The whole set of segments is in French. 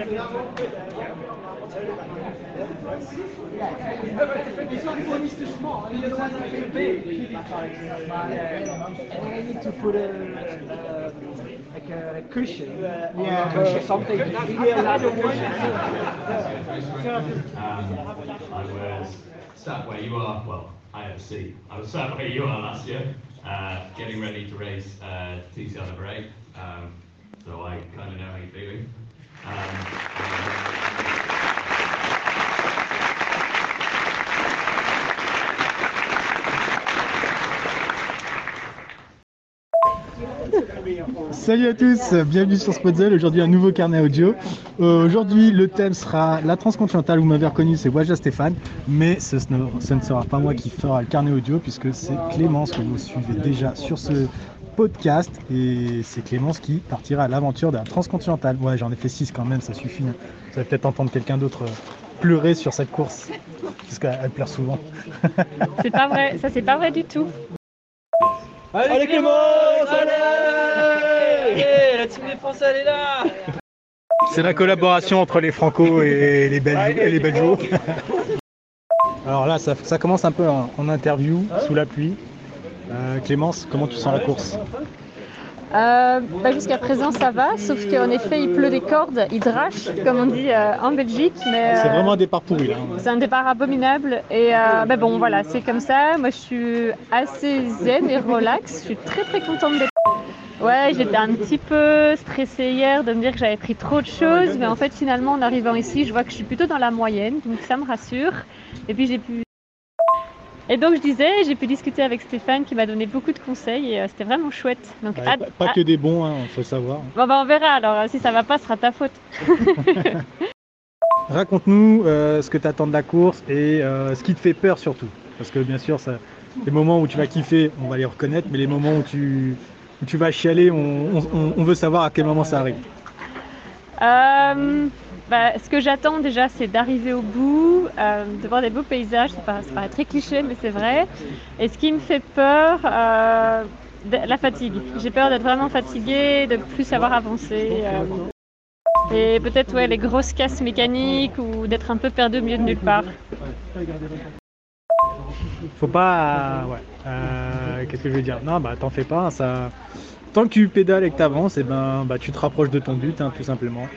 I need to put a, uh, like a cushion. Yeah. Or something. Yeah, like a cushion. I was sat where you are, well, IFC. I was sat where you are last year, uh, getting ready to race uh, TCR number 8. Um, so I kind of know how you're feeling. Salut à tous, bienvenue sur Spotzel. Aujourd'hui, un nouveau carnet audio. Euh, Aujourd'hui, le thème sera la transcontinentale. Vous m'avez reconnu, c'est Waja Stéphane. Mais ce, ce ne sera pas moi qui fera le carnet audio, puisque c'est Clémence que vous suivez déjà sur ce podcast. Et c'est Clémence qui partira à l'aventure de la transcontinentale. Ouais, j'en ai fait 6 quand même, ça suffit. hein. Vous allez peut-être entendre quelqu'un d'autre euh, pleurer sur cette course, puisqu'elle pleure souvent. C'est pas vrai, ça c'est pas vrai du tout. Allez, Clémence Allez La team des Français, elle est là C'est la collaboration entre les Franco et les Belges. Et les Belgos. Alors là, ça, ça commence un peu en, en interview, sous la pluie. Euh, Clémence, comment tu sens la course Euh, bah, Jusqu'à présent ça va, sauf qu'en effet il pleut des cordes, il drache comme on dit euh, en Belgique, mais C'est vraiment un départ pourri là. c'est un départ abominable. Et bah, bon voilà, c'est comme ça. Moi je suis assez zen et relax, je suis très très contente d'être. Ouais, j'étais un petit peu stressée hier de me dire que j'avais pris trop de choses, mais en fait finalement en arrivant ici, je vois que je suis plutôt dans la moyenne, donc ça me rassure. Et puis j'ai pu. Et donc je disais, j'ai pu discuter avec Stéphane qui m'a donné beaucoup de conseils et euh, c'était vraiment chouette. Donc Ouais, pas, que des bons, il faut savoir. Bon bah on verra alors, euh, si ça va pas, ce sera ta faute. Raconte-nous euh, ce que tu attends de la course et euh, ce qui te fait peur surtout. Parce que bien sûr, ça, les moments où tu vas kiffer, on va les reconnaître, mais les moments où tu, où tu vas chialer, on, on- on veut savoir à quel moment ça arrive. Bah, ce que j'attends déjà, c'est d'arriver au bout, euh, de voir des beaux paysages. Ça paraît, très cliché, mais c'est vrai. Et ce qui me fait peur, euh, la fatigue. J'ai peur d'être vraiment fatiguée, de plus savoir avancer. euh, et peut-être ouais, les grosses casses mécaniques ou d'être un peu perdu au milieu de nulle part. Faut pas. ouais. Qu'est-ce que je veux dire? Non, bah t'en fais pas. Ça... Tant que tu pédales et que tu avances, et ben, bah, tu te rapproches de ton but, hein, tout simplement.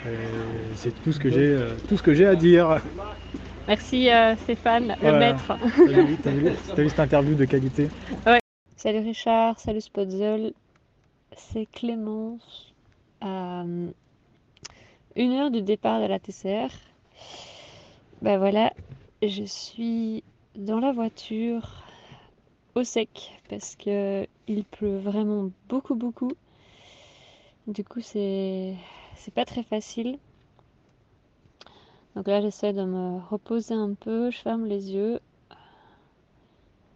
C'est tout ce que j'ai, euh, tout ce que j'ai à dire. Merci euh, Stéphane, le maître. T'as vu, cette interview de qualité Salut Richard, salut Spotzel, c'est Clémence. À une heure du départ de la TCR. Ben voilà, je suis dans la voiture au sec parce que il pleut vraiment beaucoup beaucoup. Du coup, c'est c'est pas très facile. Donc là, j'essaie de me reposer un peu, je ferme les yeux.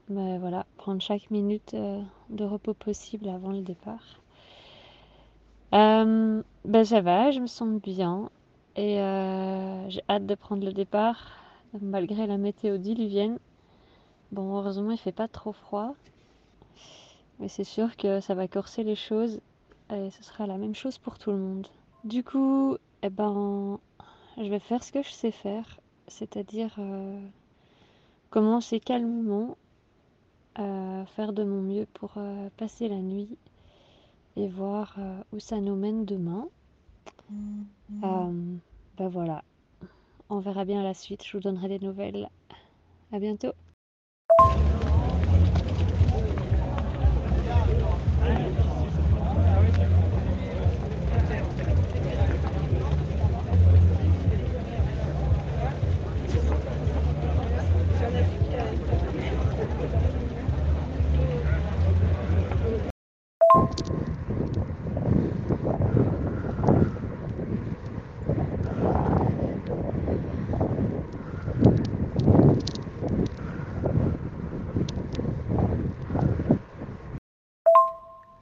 Mais voilà, prendre chaque minute euh, de repos possible avant le départ. Euh, ben ça va, je me sens bien et euh, j'ai hâte de prendre le départ malgré la météo diluvienne. Bon, heureusement, il fait pas trop froid, mais c'est sûr que ça va corser les choses et ce sera la même chose pour tout le monde. Du coup, eh ben, je vais faire ce que je sais faire, c'est-à-dire euh, commencer calmement euh, faire de mon mieux pour euh, passer la nuit et voir euh, où ça nous mène demain. Euh, ben voilà, on verra bien la suite, je vous donnerai des nouvelles. À bientôt.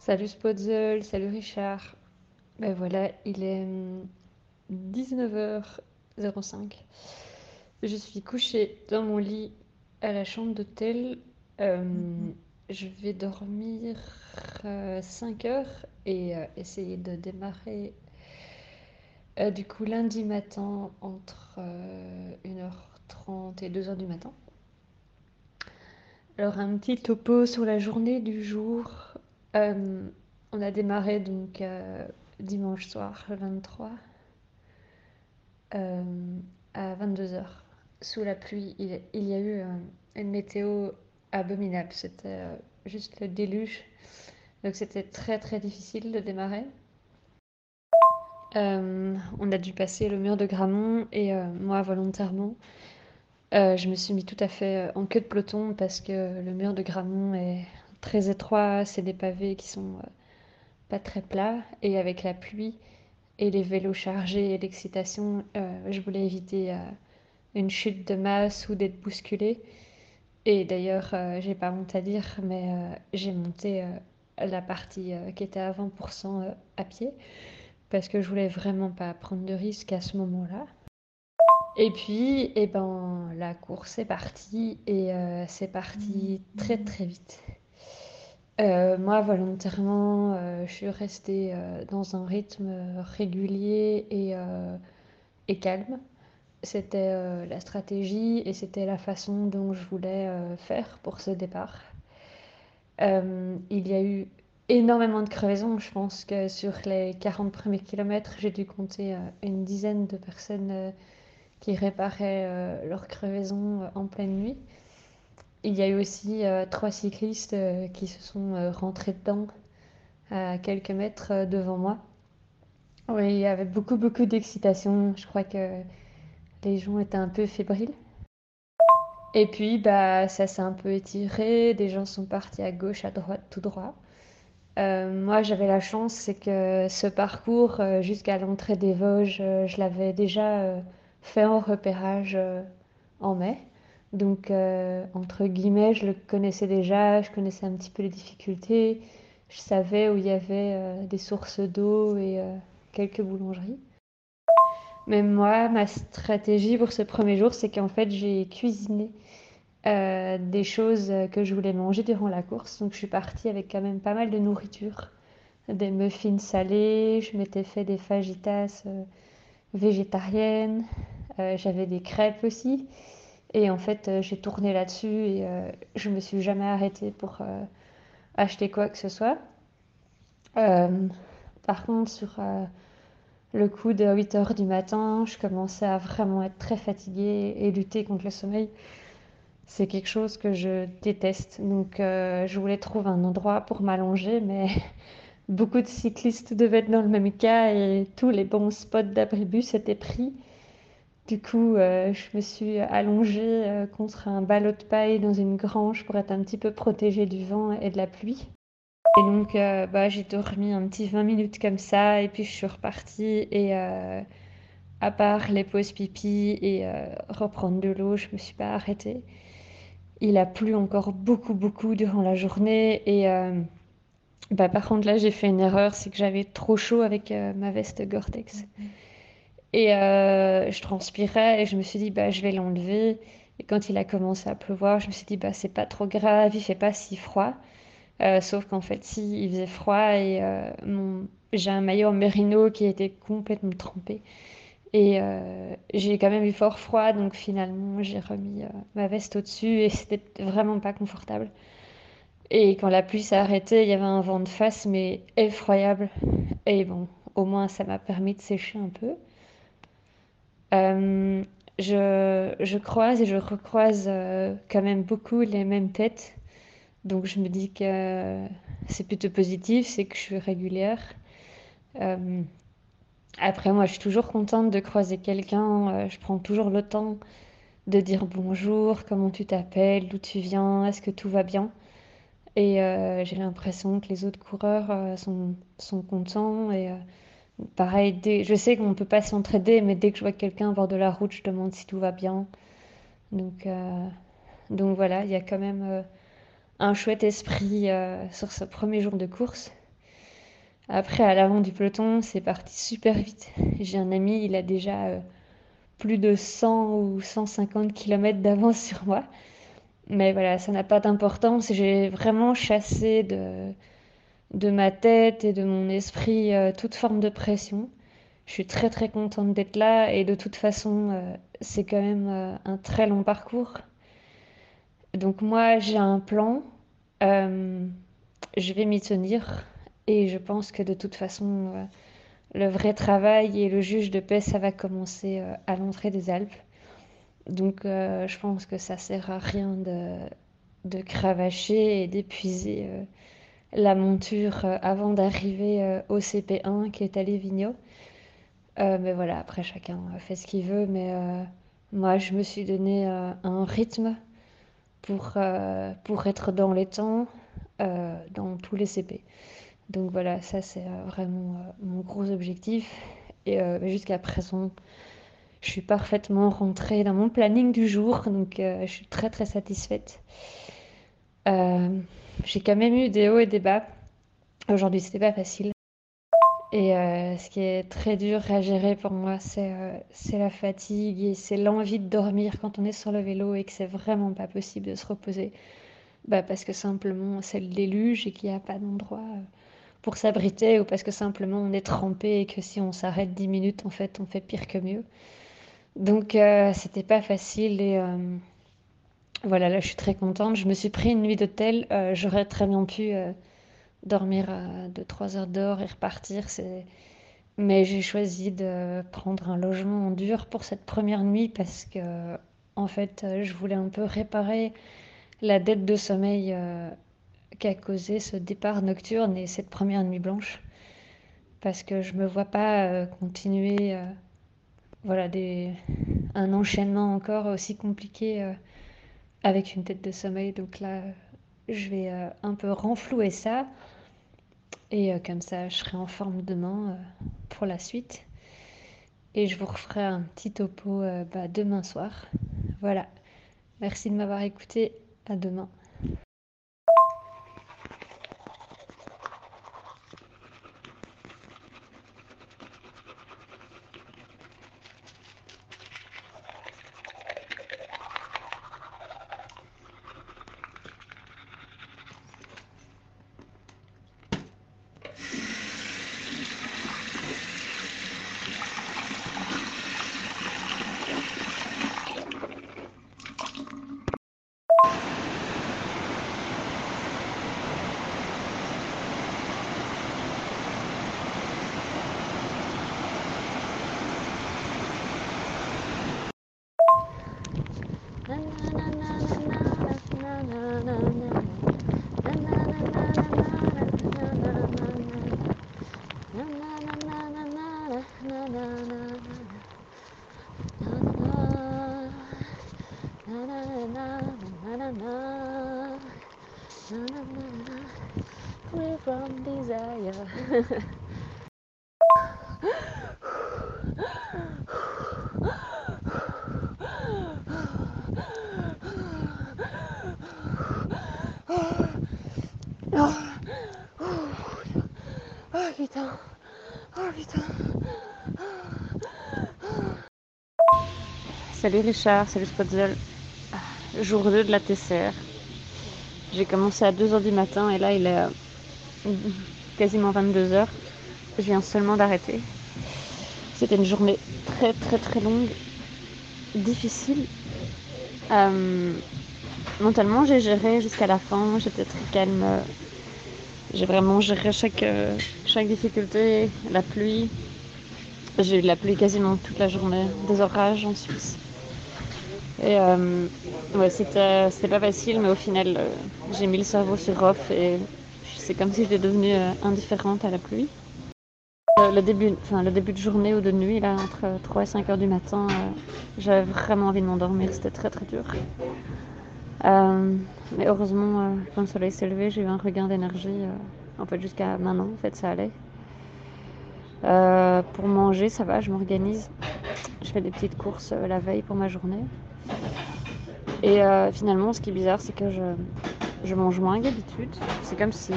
Salut Spotzel, salut Richard. Ben voilà, il est 19h05. Je suis couchée dans mon lit à la chambre d'hôtel. Euh, je vais dormir 5 heures et euh, essayer de démarrer euh, du coup lundi matin entre 1h30 et 2h du matin. Alors un petit topo sur la journée du jour. On a démarré donc dimanche soir, le 23, à 22h. Sous la pluie, il, y a eu une météo abominable. C'était euh, juste le déluge. Donc c'était très très difficile de démarrer. Euh, on a dû passer le mur de Gramont et euh, moi volontairement, je me suis mis tout à fait en queue de peloton parce que le mur de Gramont est très étroit, c'est des pavés qui sont pas très plats et avec la pluie et les vélos chargés et l'excitation, je voulais éviter une chute de masse ou d'être bousculée. Et d'ailleurs, euh, j'ai pas honte à dire, mais euh, j'ai monté euh, la partie qui était à 20% à pied parce que je voulais vraiment pas prendre de risque à ce moment-là. Et puis, eh ben, la course est partie et c'est parti très très vite. Moi, volontairement, je suis restée dans un rythme régulier et, et calme c'était euh, la stratégie et c'était la façon dont je voulais euh, faire pour ce départ. Euh, il y a eu énormément de crevaisons. Je pense que sur les 40 premiers kilomètres, j'ai dû compter une dizaine de personnes qui réparaient leurs crevaisons en pleine nuit. Il y a eu aussi trois cyclistes qui se sont rentrés dedans à quelques mètres devant moi. Oui, il y avait beaucoup, beaucoup d'excitation. Je crois que les gens étaient un peu fébriles. Et puis, bah, ça s'est un peu étiré. Des gens sont partis à gauche, à droite, tout droit. Euh, moi, j'avais la chance, c'est que ce parcours euh, jusqu'à l'entrée des Vosges, euh, je l'avais déjà fait en repérage en mai. Donc, entre guillemets, je le connaissais déjà, je connaissais un petit peu les difficultés, je savais où il y avait des sources d'eau et quelques boulangeries. Mais moi, ma stratégie pour ce premier jour, c'est qu'en fait, j'ai cuisiné euh, des choses que je voulais manger durant la course. Donc, je suis partie avec quand même pas mal de nourriture, des muffins salés, je m'étais fait des fajitas euh, végétariennes, euh, j'avais des crêpes aussi. Et en fait, j'ai tourné là-dessus et je me suis jamais arrêtée pour acheter quoi que ce soit. par contre, sur le coup de 8 heures du matin, je commençais à vraiment être très fatiguée et lutter contre le sommeil. C'est quelque chose que je déteste. Donc, euh, je voulais trouver un endroit pour m'allonger, mais beaucoup de cyclistes devaient être dans le même cas et tous les bons spots d'abribus étaient pris. Du coup, euh, je me suis allongée euh, contre un ballot de paille dans une grange pour être un petit peu protégée du vent et de la pluie. Et donc, euh, bah, j'ai dormi un petit 20 minutes comme ça, et puis je suis repartie. Et à part les pauses pipi et reprendre de l'eau, je me suis pas arrêtée. Il a plu encore beaucoup, beaucoup durant la journée. Et bah, par contre, là, j'ai fait une erreur, c'est que j'avais trop chaud avec ma veste Gore-Tex. Et je transpirais et je me suis dit, bah, je vais l'enlever. Et quand il a commencé à pleuvoir, je me suis dit, bah, c'est pas trop grave, il fait pas si froid. Euh, sauf qu'en fait, si, il faisait froid et euh, j'ai un maillot en mérino qui était complètement trempé. Et euh, j'ai quand même eu fort froid, donc finalement, j'ai remis ma veste au-dessus et c'était vraiment pas confortable. Et quand la pluie s'est arrêtée, il y avait un vent de face, mais effroyable. Et bon, au moins, ça m'a permis de sécher un peu. Je, je croise et je recroise quand même beaucoup les mêmes têtes. Donc je me dis que c'est plutôt positif, c'est que je suis régulière. Euh, après, moi, je suis toujours contente de croiser quelqu'un. Euh, je prends toujours le temps de dire bonjour, comment tu t'appelles, d'où tu viens, est-ce que tout va bien? Et euh, j'ai l'impression que les autres coureurs euh, sont, sont contents. Et euh, pareil, je sais qu'on ne peut pas s'entraider, mais dès que je vois quelqu'un bord de la route, je demande si tout va bien. Donc, euh, donc voilà, il y a quand même euh, un chouette esprit euh, sur ce premier jour de course. Après, à l'avant du peloton, c'est parti super vite. J'ai un ami, il a déjà plus de 100 ou 150 km d'avance sur moi. Mais voilà, ça n'a pas d'importance. J'ai vraiment chassé de, de ma tête et de mon esprit euh, toute forme de pression. Je suis très très contente d'être là et de toute façon, euh, c'est quand même euh, un très long parcours. Donc moi, j'ai un plan. Je vais m'y tenir et je pense que de toute façon, le vrai travail et le juge de paix, ça va commencer à l'entrée des Alpes. Donc je pense que ça sert à rien de, de cravacher et d'épuiser la monture euh, avant d'arriver euh, au CP1 qui est à Lévigno. Euh, mais voilà, après chacun euh, fait ce qu'il veut, mais moi je me suis donné un rythme pour, pour être dans les temps dans tous les CP. Donc voilà, ça c'est vraiment mon gros objectif. Et jusqu'à présent, je suis parfaitement rentrée dans mon planning du jour, donc je suis très très satisfaite. J'ai quand même eu des hauts et des bas. Aujourd'hui, c'était pas facile. Et euh, ce qui est très dur à gérer pour moi, c'est euh, la fatigue et c'est l'envie de dormir quand on est sur le vélo et que c'est vraiment pas possible de se reposer. Bah, parce que simplement c'est le déluge et qu'il n'y a pas d'endroit euh, pour s'abriter ou parce que simplement on est trempé et que si on s'arrête 10 minutes, en fait, on fait pire que mieux. Donc euh, c'était pas facile et euh, voilà, là je suis très contente. Je me suis pris une nuit d'hôtel. Euh, j'aurais très bien pu euh, dormir à 2-3 heures dehors et repartir. Mais j'ai choisi de prendre un logement en dur pour cette première nuit parce que en fait euh, je voulais un peu réparer la dette de sommeil euh, qu'a causé ce départ nocturne et cette première nuit blanche. Parce que je me vois pas euh, continuer euh, voilà, un enchaînement encore aussi compliqué euh, avec une tête de sommeil. Donc là, je vais euh, un peu renflouer ça. Et euh, comme ça, je serai en forme demain euh, pour la suite. Et je vous referai un petit topo bah, demain soir. Voilà. Merci de m'avoir écouté. À demain. Free from desire. Oh putain. Oh putain. Salut Richard, salut Spotzel. Jour 2 de la TCR. J'ai commencé à 2h du matin et là il est euh, quasiment 22h. Je viens seulement d'arrêter. C'était une journée très très très longue, difficile. Euh, mentalement j'ai géré jusqu'à la fin, j'étais très calme. J'ai vraiment géré chaque, euh, chaque difficulté, la pluie. J'ai eu de la pluie quasiment toute la journée, des orages en Suisse. Et euh, ouais, c'était pas facile, mais au final, euh, j'ai mis le cerveau sur off et c'est comme si j'étais devenue euh, indifférente à la pluie. Euh, le, début, de journée ou de nuit, là, entre 3 et 5 heures du matin, euh, j'avais vraiment envie de m'endormir, c'était très très dur. Euh, mais heureusement, euh, quand le soleil s'est levé, j'ai eu un regain d'énergie. euh, en fait, jusqu'à maintenant, en fait, ça allait. Euh, pour manger, ça va, je m'organise. Je fais des petites courses euh, la veille pour ma journée. Et euh, finalement, ce qui est bizarre, c'est que je, mange moins que d'habitude. C'est comme si.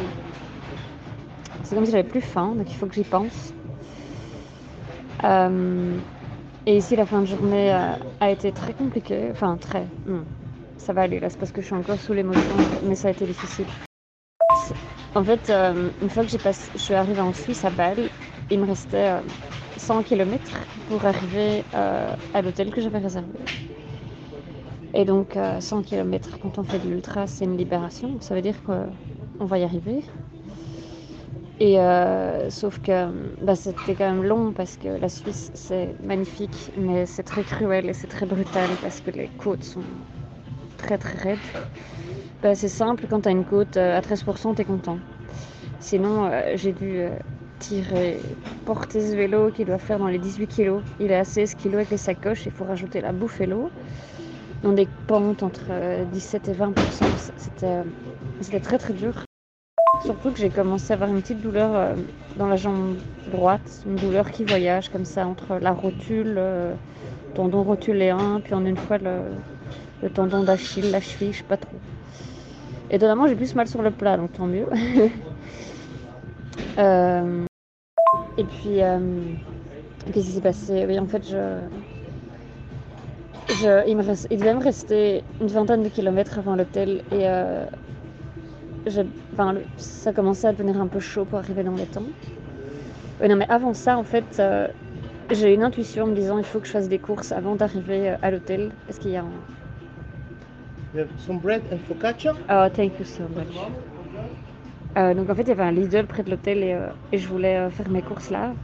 C'est comme si j'avais plus faim, donc il faut que j'y pense. Euh, et ici, la fin de journée euh, a été très compliquée. Enfin, très. ça va aller là, c'est parce que je suis encore sous l'émotion, mais ça a été difficile. En fait, une fois que je suis arrivée en Suisse à Bâle, il me restait euh, 100 km pour arriver à l'hôtel que j'avais réservé. Et donc, euh, 100 km, quand on fait de l'ultra, c'est une libération. Ça veut dire qu'on va y arriver. Et euh, sauf que bah, c'était quand même long parce que la Suisse, c'est magnifique, mais c'est très cruel et c'est très brutal parce que les côtes sont très très raides. Bah, c'est simple, quand tu as une côte euh, à 13%, tu es content. Sinon, euh, j'ai dû euh, tirer, porter ce vélo qui doit faire dans les 18 kg. Il est à 16 kg avec les sacoches, il faut rajouter la bouffe et l'eau. Dans des pentes entre euh, 17 et 20%, c'était euh, c'était très très dur. Surtout que j'ai commencé à avoir une petite douleur euh, dans la jambe droite, une douleur qui voyage comme ça entre la rotule, euh, tendon rotuléen, puis en une fois le, tendon d'Achille, la cheville, je sais pas trop. Étonnamment, j'ai plus mal sur le plat, donc tant mieux. Euh, et puis, euh, qu'est-ce qui s'est passé? Oui, en fait, je, je- il, me reste- il devait me rester une vingtaine de kilomètres avant l'hôtel et euh, je- enfin, le- ça commençait à devenir un peu chaud pour arriver dans les temps. Ouais, non, mais avant ça, en fait, euh, j'ai une intuition en me disant il faut que je fasse des courses avant d'arriver euh, à l'hôtel parce qu'il y a un. You have some bread and focaccia? Oh, thank you so much. Euh, donc en fait, il y avait un Lidl près de l'hôtel et, euh, et je voulais euh, faire mes courses là,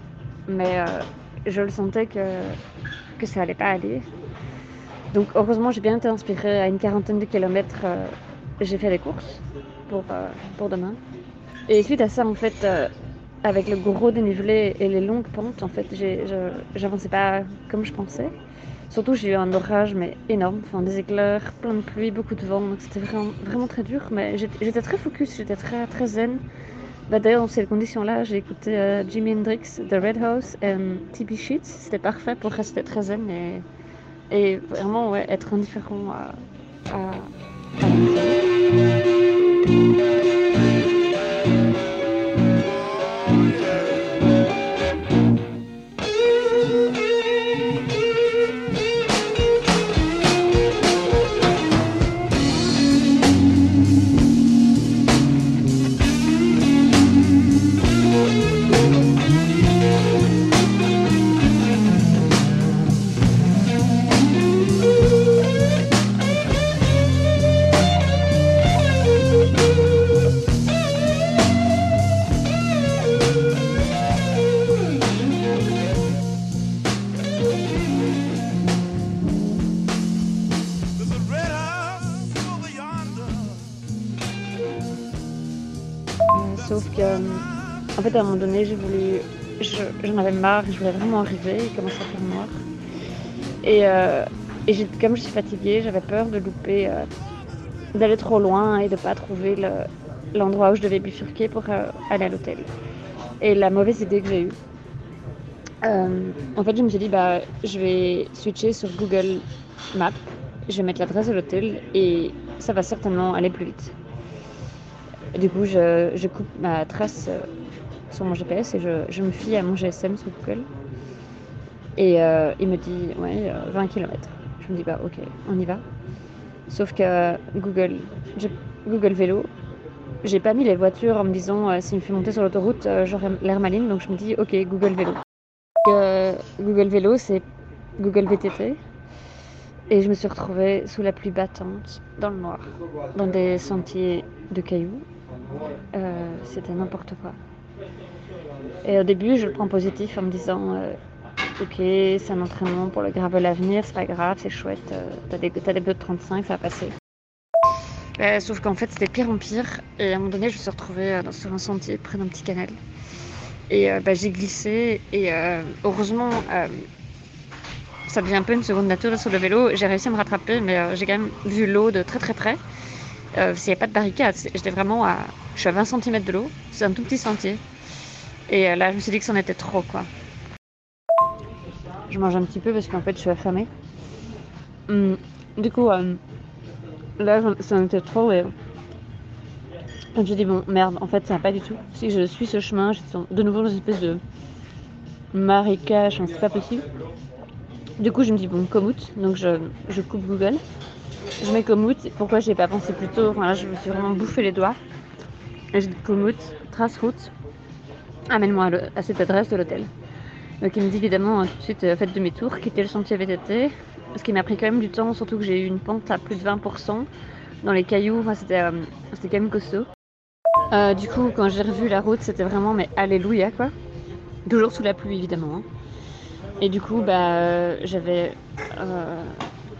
mais euh, je le sentais que, que ça allait pas aller. Donc heureusement, j'ai bien été inspirée à une quarantaine de kilomètres. euh, j'ai fait des courses pour, euh, pour demain. Et suite à ça, en fait, euh, avec le gros dénivelé et les longues pentes, en fait, j'avançais pas comme je pensais. Surtout, j'ai eu un orage, mais énorme, enfin des éclairs, plein de pluie, beaucoup de vent, donc c'était vraiment, vraiment très dur. Mais j'étais très focus, j'étais très, très zen. Bah, D'ailleurs, dans ces conditions-là, j'ai écouté Jimi Hendrix, The Red House et TB Sheets. C'était parfait pour rester très zen et, et vraiment ouais, être indifférent à, à, à fait, à un moment donné, J'en avais marre, je voulais vraiment arriver, il commençait à faire noir. Et, euh, comme je suis fatiguée, j'avais peur de louper, euh, d'aller trop loin et de pas trouver le- l'endroit où je devais bifurquer pour euh, aller à l'hôtel. Et la mauvaise idée que j'ai eue, en fait, je me suis dit, bah, je vais switcher sur Google Maps, je vais mettre l'adresse de l'hôtel et ça va certainement aller plus vite. Du coup, je, coupe ma trace sur mon GPS et je, me fie à mon GSM sur Google. Et euh, il me dit, ouais, euh, 20 km. Je me dis, bah ok, on y va. Sauf que Google, Google Vélo, j'ai pas mis les voitures en me disant, euh, s'il me fait monter sur l'autoroute, euh, j'aurai l'air maligne. Donc je me dis, ok, Google Vélo. Euh, Google Vélo, c'est Google VTT. Et je me suis retrouvée sous la pluie battante, dans le noir, dans des sentiers de cailloux. Euh, C'était n'importe quoi. Et au début, je le prends positif en me disant euh, Ok, c'est un entraînement pour le gravel à venir, c'est pas grave, c'est chouette, euh, t'as des, t'as des bleus de 35, ça va passer. Euh, sauf qu'en fait, c'était pire en pire. Et à un moment donné, je me suis retrouvée euh, sur un sentier près d'un petit canal. Et bah, j'ai glissé. Et heureusement, ça devient un peu une seconde nature sur le vélo. J'ai réussi à me rattraper, mais j'ai quand même vu l'eau de très très près. S'il n'y avait pas de barricade, j'étais vraiment à. Je suis à 20 cm de l'eau, c'est un tout petit sentier. Et euh, là, je me suis dit que c'en était trop, quoi. Je mange un petit peu parce qu'en fait, je suis affamée. Hum, du coup, euh, là, j'en- ça en était trop et. Je suis dit, bon, merde, en fait, ça va pas du tout. Si je suis ce chemin, je suis de nouveau dans une espèce de marécage, enfin, c'est pas possible. Du coup, je me dis, bon, Komoot, donc je, coupe Google. Je mets Komoot, pourquoi j'y ai pas pensé plus tôt? Là, je me suis vraiment bouffé les doigts. Et je dis Komoot, trace route, amène-moi à, cette adresse de l'hôtel. Donc il me dit évidemment euh, tout de suite, euh, faites demi-tour, quittez le sentier VTT. Ce qui m'a pris quand même du temps, surtout que j'ai eu une pente à plus de 20% dans les cailloux, enfin, c'était euh, quand même costaud. Euh, du coup, quand j'ai revu la route, c'était vraiment, mais alléluia quoi. Toujours sous la pluie évidemment. hein. Et du coup, bah, euh, j'avais euh,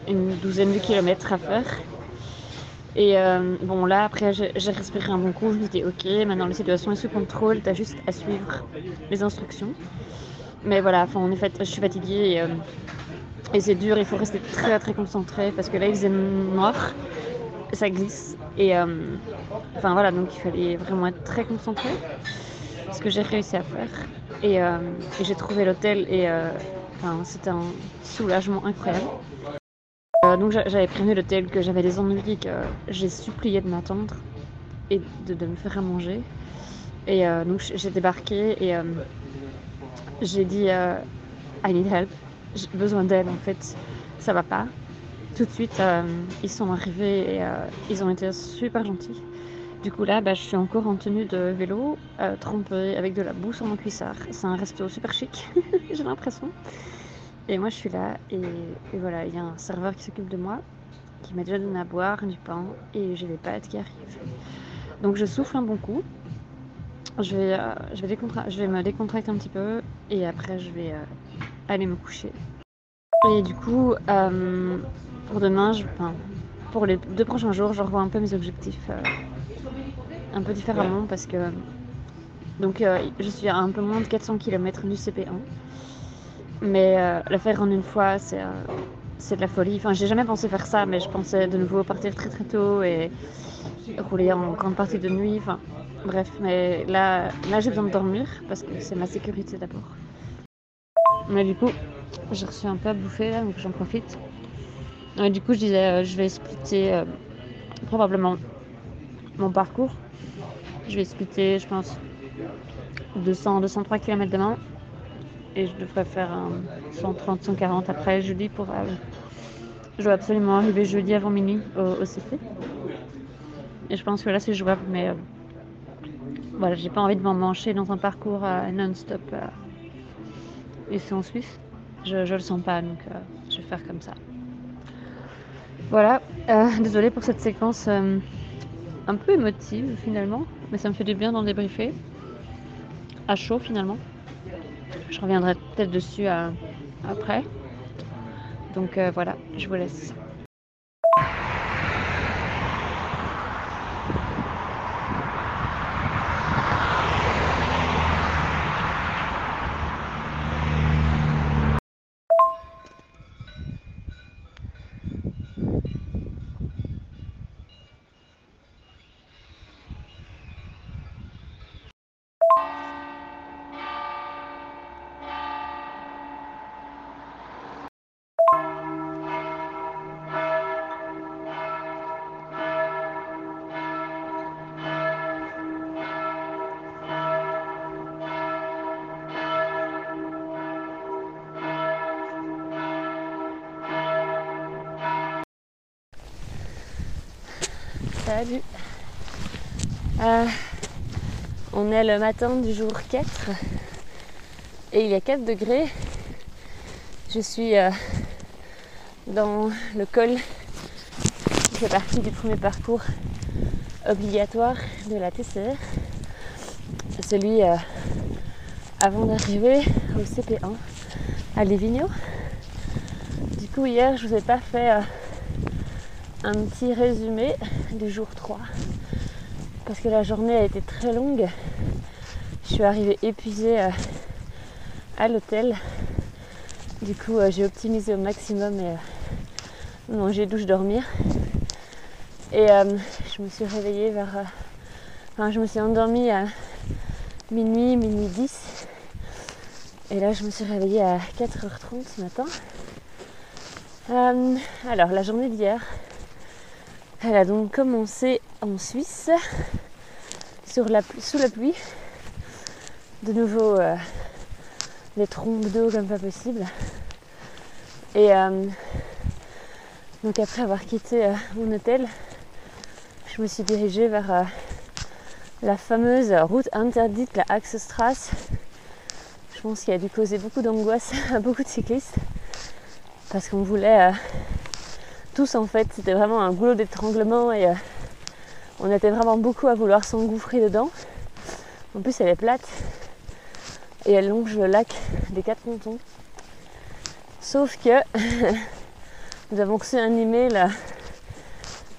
une douzaine de kilomètres à faire. Et euh, bon, là, après, j'ai respiré un bon coup. Je me dis, ok, maintenant la situation est sous contrôle, t'as juste à suivre les instructions. Mais voilà, enfin, en effet, je suis fatiguée et, euh, et c'est dur. Il faut rester très très concentré parce que là, il faisait noir, ça glisse. Et euh, enfin voilà, donc il fallait vraiment être très concentré. Ce que j'ai réussi à faire. Et, j'ai trouvé l'hôtel et enfin, c'était un soulagement incroyable. Euh, donc j'a- j'avais prévenu l'hôtel que j'avais des ennuis, que j'ai supplié de m'attendre et de, me faire à manger. Et euh, donc j'ai débarqué et euh, j'ai dit euh, I need help, j'ai besoin d'aide en fait, ça va pas. Tout de suite, ils sont arrivés et ils ont été super gentils. Du coup là, bah, je suis encore en tenue de vélo, trempée avec de la boue sur mon cuissard. C'est un resto super chic, j'ai l'impression. Et moi je suis là et, voilà, il y a un serveur qui s'occupe de moi, qui m'a déjà donné à boire, du pain et j'ai les pâtes qui arrivent. Donc je souffle un bon coup. Je vais, euh, je vais, me décontracter un petit peu et après je vais euh, aller me coucher. Et du coup, euh, pour demain, je, enfin, pour les deux prochains jours, je revois un peu mes objectifs un peu différemment parce que donc je suis à un peu moins de 400 km du CP1. Mais euh, le faire en une fois, c'est euh, de la folie. Enfin, j'ai jamais pensé faire ça, mais je pensais de nouveau partir très très tôt et rouler en grande partie de nuit. Enfin, bref, mais là, là j'ai besoin de dormir parce que c'est ma sécurité d'abord. Mais du coup, j'ai reçu un peu à bouffer là, donc j'en profite. Et du coup, je disais, euh, je vais splitter euh, probablement mon parcours. Je vais splitter, je pense, 200, 203 km demain. Et je devrais faire un 130, 140 après jeudi pour. euh, je dois absolument arriver jeudi avant minuit au, au CP. Et je pense que là c'est jouable, mais euh, voilà, j'ai pas envie de m'en mancher dans un parcours euh, non-stop ici en Suisse. Je, je le sens pas, donc je vais faire comme ça. Voilà, désolée pour cette séquence un peu émotive finalement, mais ça me fait du bien d'en débriefer. À chaud finalement. Je reviendrai peut-être dessus euh, après. Donc euh, voilà, je vous laisse. Euh, on est le matin du jour 4 et il y a 4 degrés. Je suis euh, dans le col qui fait partie du premier parcours obligatoire de la TCR. Celui euh, avant d'arriver au CP1 à Lévigno. Du coup hier je vous ai pas fait un petit résumé du jour 3 parce que la journée a été très longue. Je suis arrivée épuisée euh, à l'hôtel. Du coup, euh, j'ai optimisé au maximum et euh, douche, dormir. Et euh, je me suis réveillée vers. Enfin, je me suis endormie à minuit, minuit 10. Et là, je me suis réveillée à 4h30 ce matin. Alors, la journée d'hier, elle a donc commencé en Suisse, sous la pluie. De nouveau, euh, des trompes d'eau comme pas possible. Et euh, donc, après avoir quitté euh, mon hôtel, je me suis dirigée vers la fameuse route interdite, la Axestrasse. Je pense qu'il a dû causer beaucoup d'angoisse à beaucoup de cyclistes parce qu'on voulait tous en fait, c'était vraiment un goulot d'étranglement et euh, on était vraiment beaucoup à vouloir s'engouffrer dedans. En plus, elle est plate et elle longe le lac des quatre cantons. Sauf que nous avons reçu un email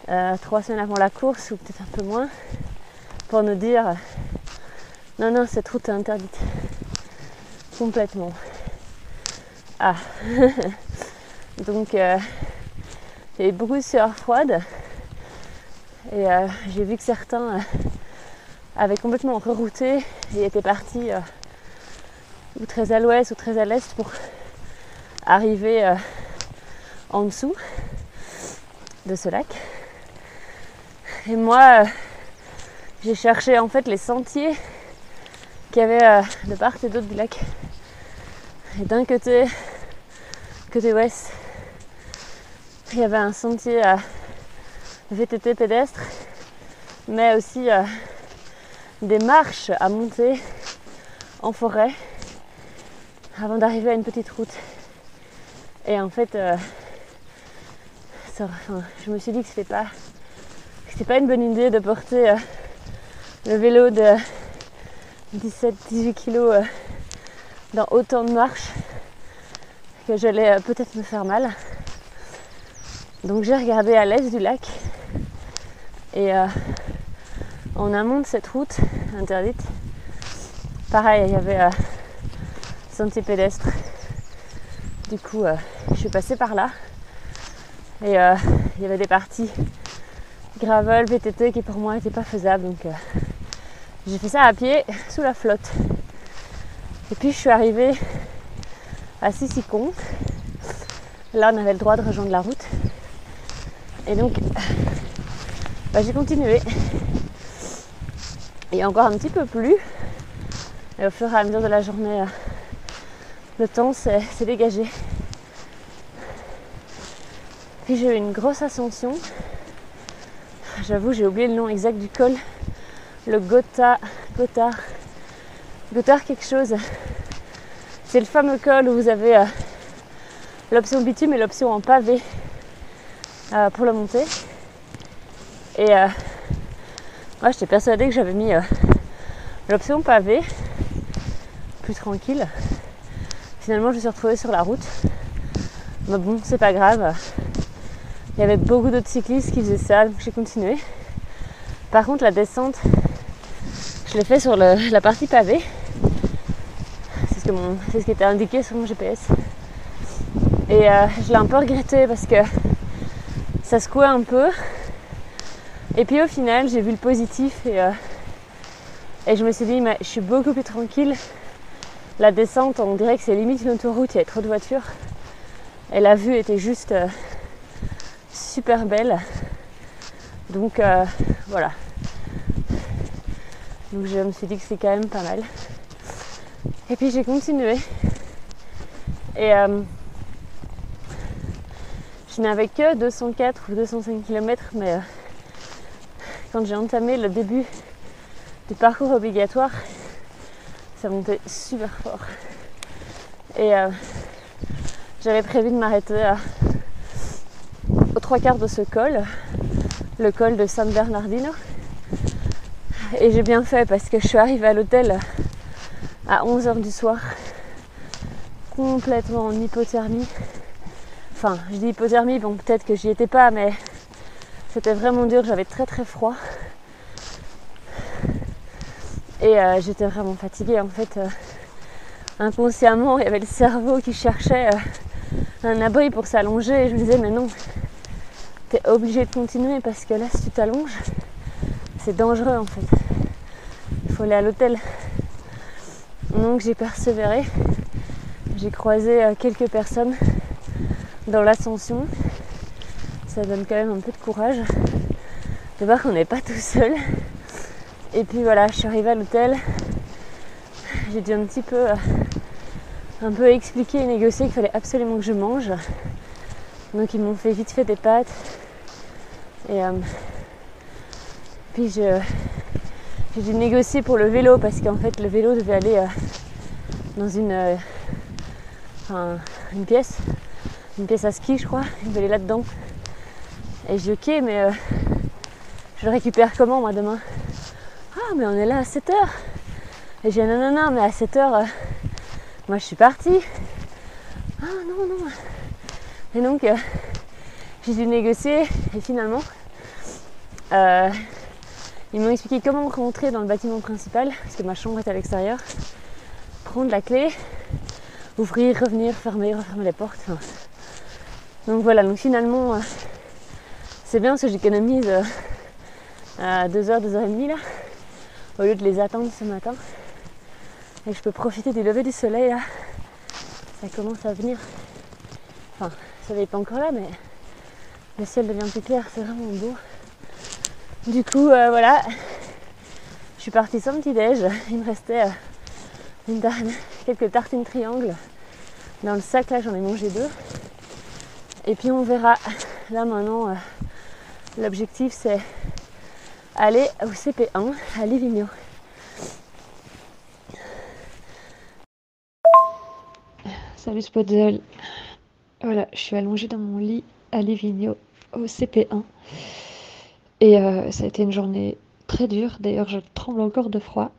euh, trois semaines avant la course, ou peut-être un peu moins, pour nous dire non, non, cette route est interdite. Complètement. Ah. Donc, euh, il y avait beaucoup de sueur froide. Et euh, j'ai vu que certains euh, avaient complètement rerouté et étaient partis euh, ou très à l'ouest ou très à l'est pour arriver en dessous de ce lac. Et moi, j'ai cherché en fait les sentiers qu'il y avait de part et d'autre du lac. Et d'un côté, côté ouest, il y avait un sentier à VTT pédestre, mais aussi euh, des marches à monter en forêt avant d'arriver à une petite route. Et en fait, euh, je me suis dit que c'était pas, pas une bonne idée de porter euh, le vélo de 17-18 kilos euh, dans autant de marches que j'allais euh, peut-être me faire mal. Donc j'ai regardé à l'est du lac et euh, en amont de cette route interdite, pareil, il y avait euh, sentier pédestre. Du coup, euh, je suis passée par là et euh, il y avait des parties gravel, VTT qui pour moi n'étaient pas faisables. Donc j'ai fait ça à pied sous la flotte. Et puis je suis arrivée à Sissicon. Là, on avait le droit de rejoindre la route. Et donc, bah, j'ai continué. A encore un petit peu plu. Et au fur et à mesure de la journée, euh, le temps s'est dégagé. Puis j'ai eu une grosse ascension. J'avoue, j'ai oublié le nom exact du col. Le Gotha, Gotthard, Gotthard quelque chose. C'est le fameux col où vous avez euh, l'option bitume et l'option en pavé euh, pour le monter. Et euh, moi, j'étais persuadée que j'avais mis euh, l'option pavé, plus tranquille. Finalement, je me suis retrouvée sur la route. Mais bon, c'est pas grave. Il y avait beaucoup d'autres cyclistes qui faisaient ça, donc j'ai continué. Par contre, la descente, je l'ai fait sur la partie pavée. C'est ce, c'est ce qui était indiqué sur mon GPS. Et je l'ai un peu regretté parce que ça secouait un peu. Et puis au final, j'ai vu le positif et, euh, et je me suis dit, mais je suis beaucoup plus tranquille. La descente, on dirait que c'est limite une autoroute, il y avait trop de voitures. Et la vue était juste euh, super belle. Donc euh, voilà. Donc je me suis dit que c'est quand même pas mal. Et puis j'ai continué. Et je n'avais que 204 ou 205 km, mais euh, quand j'ai entamé le début du parcours obligatoire, ça montait super fort. Et euh, j'avais prévu de m'arrêter aux trois quarts de ce col, le col de San Bernardino. Et j'ai bien fait parce que je suis arrivée à l'hôtel à 11h du soir, complètement en hypothermie. Enfin, je dis hypothermie, bon peut-être que j'y étais pas, mais c'était vraiment dur, j'avais très très froid. Et euh, j'étais vraiment fatiguée en fait. euh, inconsciemment, il y avait le cerveau qui cherchait euh, un abri pour s'allonger. Et je me disais, mais non, t'es obligé de continuer parce que là, si tu t'allonges, c'est dangereux en fait. Il faut aller à l'hôtel. Donc j'ai persévéré. J'ai croisé quelques personnes dans l'ascension. Ça donne quand même un peu de courage de voir qu'on n'est pas tout seul. Et puis voilà, je suis arrivée à l'hôtel. J'ai dû un petit peu, euh, un peu expliquer et négocier qu'il fallait absolument que je mange. Donc ils m'ont fait vite fait des pâtes. Et euh, puis je, j'ai dû négocier pour le vélo parce qu'en fait le vélo devait aller euh, dans une, une pièce, une pièce à ski je crois. Il devait aller là-dedans. Et j'ai dit ok mais je le récupère comment moi demain? Ah mais on est là à 7h Et j'ai non non non mais à 7h euh, moi je suis partie. Ah non non Et donc euh, j'ai dû négocier et finalement euh, ils m'ont expliqué comment rentrer dans le bâtiment principal parce que ma chambre est à l'extérieur, prendre la clé, ouvrir, revenir, fermer, refermer les portes. Donc voilà, donc finalement c'est bien parce que j'économise à 2h, 2h30 là, au lieu de les attendre ce matin. Et je peux profiter du lever du soleil là. Ça commence à venir. Enfin, ça n'est pas encore là, mais le ciel devient plus clair, c'est vraiment beau. Du coup, euh, voilà, je suis partie sans petit déj. Il me restait euh, une quelques tartines triangles dans le sac. Là, j'en ai mangé deux. Et puis on verra. Là maintenant, euh, l'objectif c'est aller au CP1 à Livigno. Salut Spotzel. Voilà, je suis allongée dans mon lit à Livigno au CP1. Et euh, ça a été une journée très dure. D'ailleurs, je tremble encore de froid.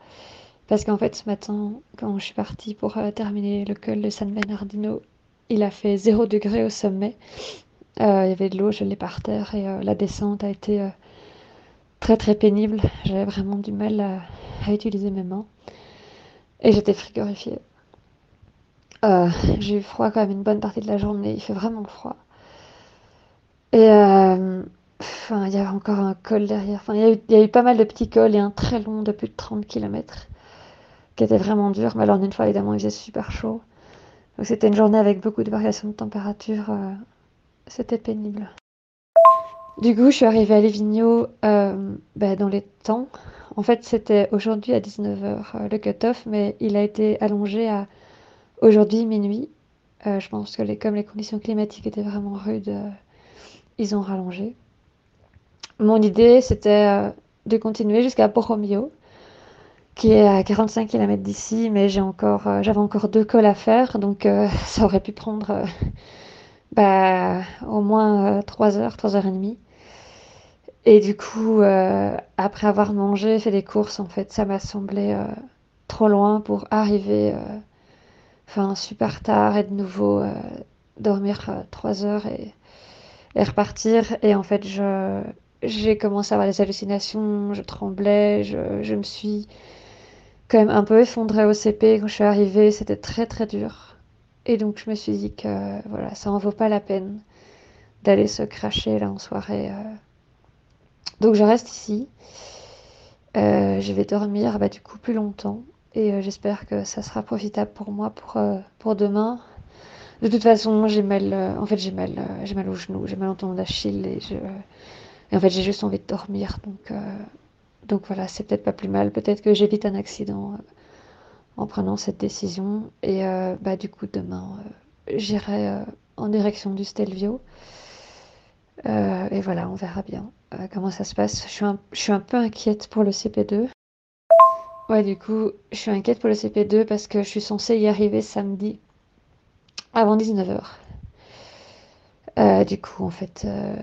Parce qu'en fait, ce matin, quand je suis partie pour euh, terminer le col de San Bernardino, il a fait 0 degré au sommet. Euh, il y avait de l'eau, je l'ai par terre et la descente a été très très pénible. J'avais vraiment du mal à, utiliser mes mains. Et j'étais frigorifiée. Euh, j'ai eu froid quand même une bonne partie de la journée. Il fait vraiment froid. Et euh, enfin, il y avait encore un col derrière. Enfin, il y, a eu, il y, a eu, pas mal de petits cols et un très long de plus de 30 km qui était vraiment dur. Mais alors, une fois, évidemment, il faisait super chaud. Donc, c'était une journée avec beaucoup de variations de température. Euh, c'était pénible. Du coup, je suis arrivée à Livigno euh, bah, dans les temps. En fait, c'était aujourd'hui à 19h euh, le cut-off, mais il a été allongé à aujourd'hui minuit. Je pense que comme les conditions climatiques étaient vraiment rudes, ils ont rallongé. Mon idée, c'était de continuer jusqu'à Borromeo, qui est à 45 km d'ici, mais encore, j'avais encore deux cols à faire, donc ça aurait pu prendre bah, au moins 3 heures, 3 heures et demie. Et du coup, euh, après avoir mangé, fait des courses, en fait, ça m'a semblé euh, trop loin pour arriver, euh, super tard et de nouveau dormir trois heures et, repartir. Et en fait, j'ai commencé à avoir des hallucinations, je tremblais, je me suis quand même un peu effondrée au CP quand je suis arrivée, c'était très très dur. Et donc je me suis dit que voilà, ça en vaut pas la peine d'aller se cracher là en soirée donc je reste ici. Euh, je vais dormir bah, du coup plus longtemps et euh, j'espère que ça sera profitable pour moi pour, euh, demain. De toute façon, j'ai mal, en fait j'ai mal, j'ai mal au genou, j'ai mal en tendon d'Achille et, et en fait j'ai juste envie de dormir. Donc, donc voilà, c'est peut-être pas plus mal. Peut-être que j'évite un accident en prenant cette décision. Et bah du coup demain, j'irai en direction du Stelvio. et voilà, on verra bien. Euh, comment ça se passe. Je suis, un, je suis un peu inquiète pour le CP2. Ouais, du coup, je suis inquiète pour le CP2 parce que je suis censée y arriver samedi avant 19h. Euh, du coup, en fait, euh,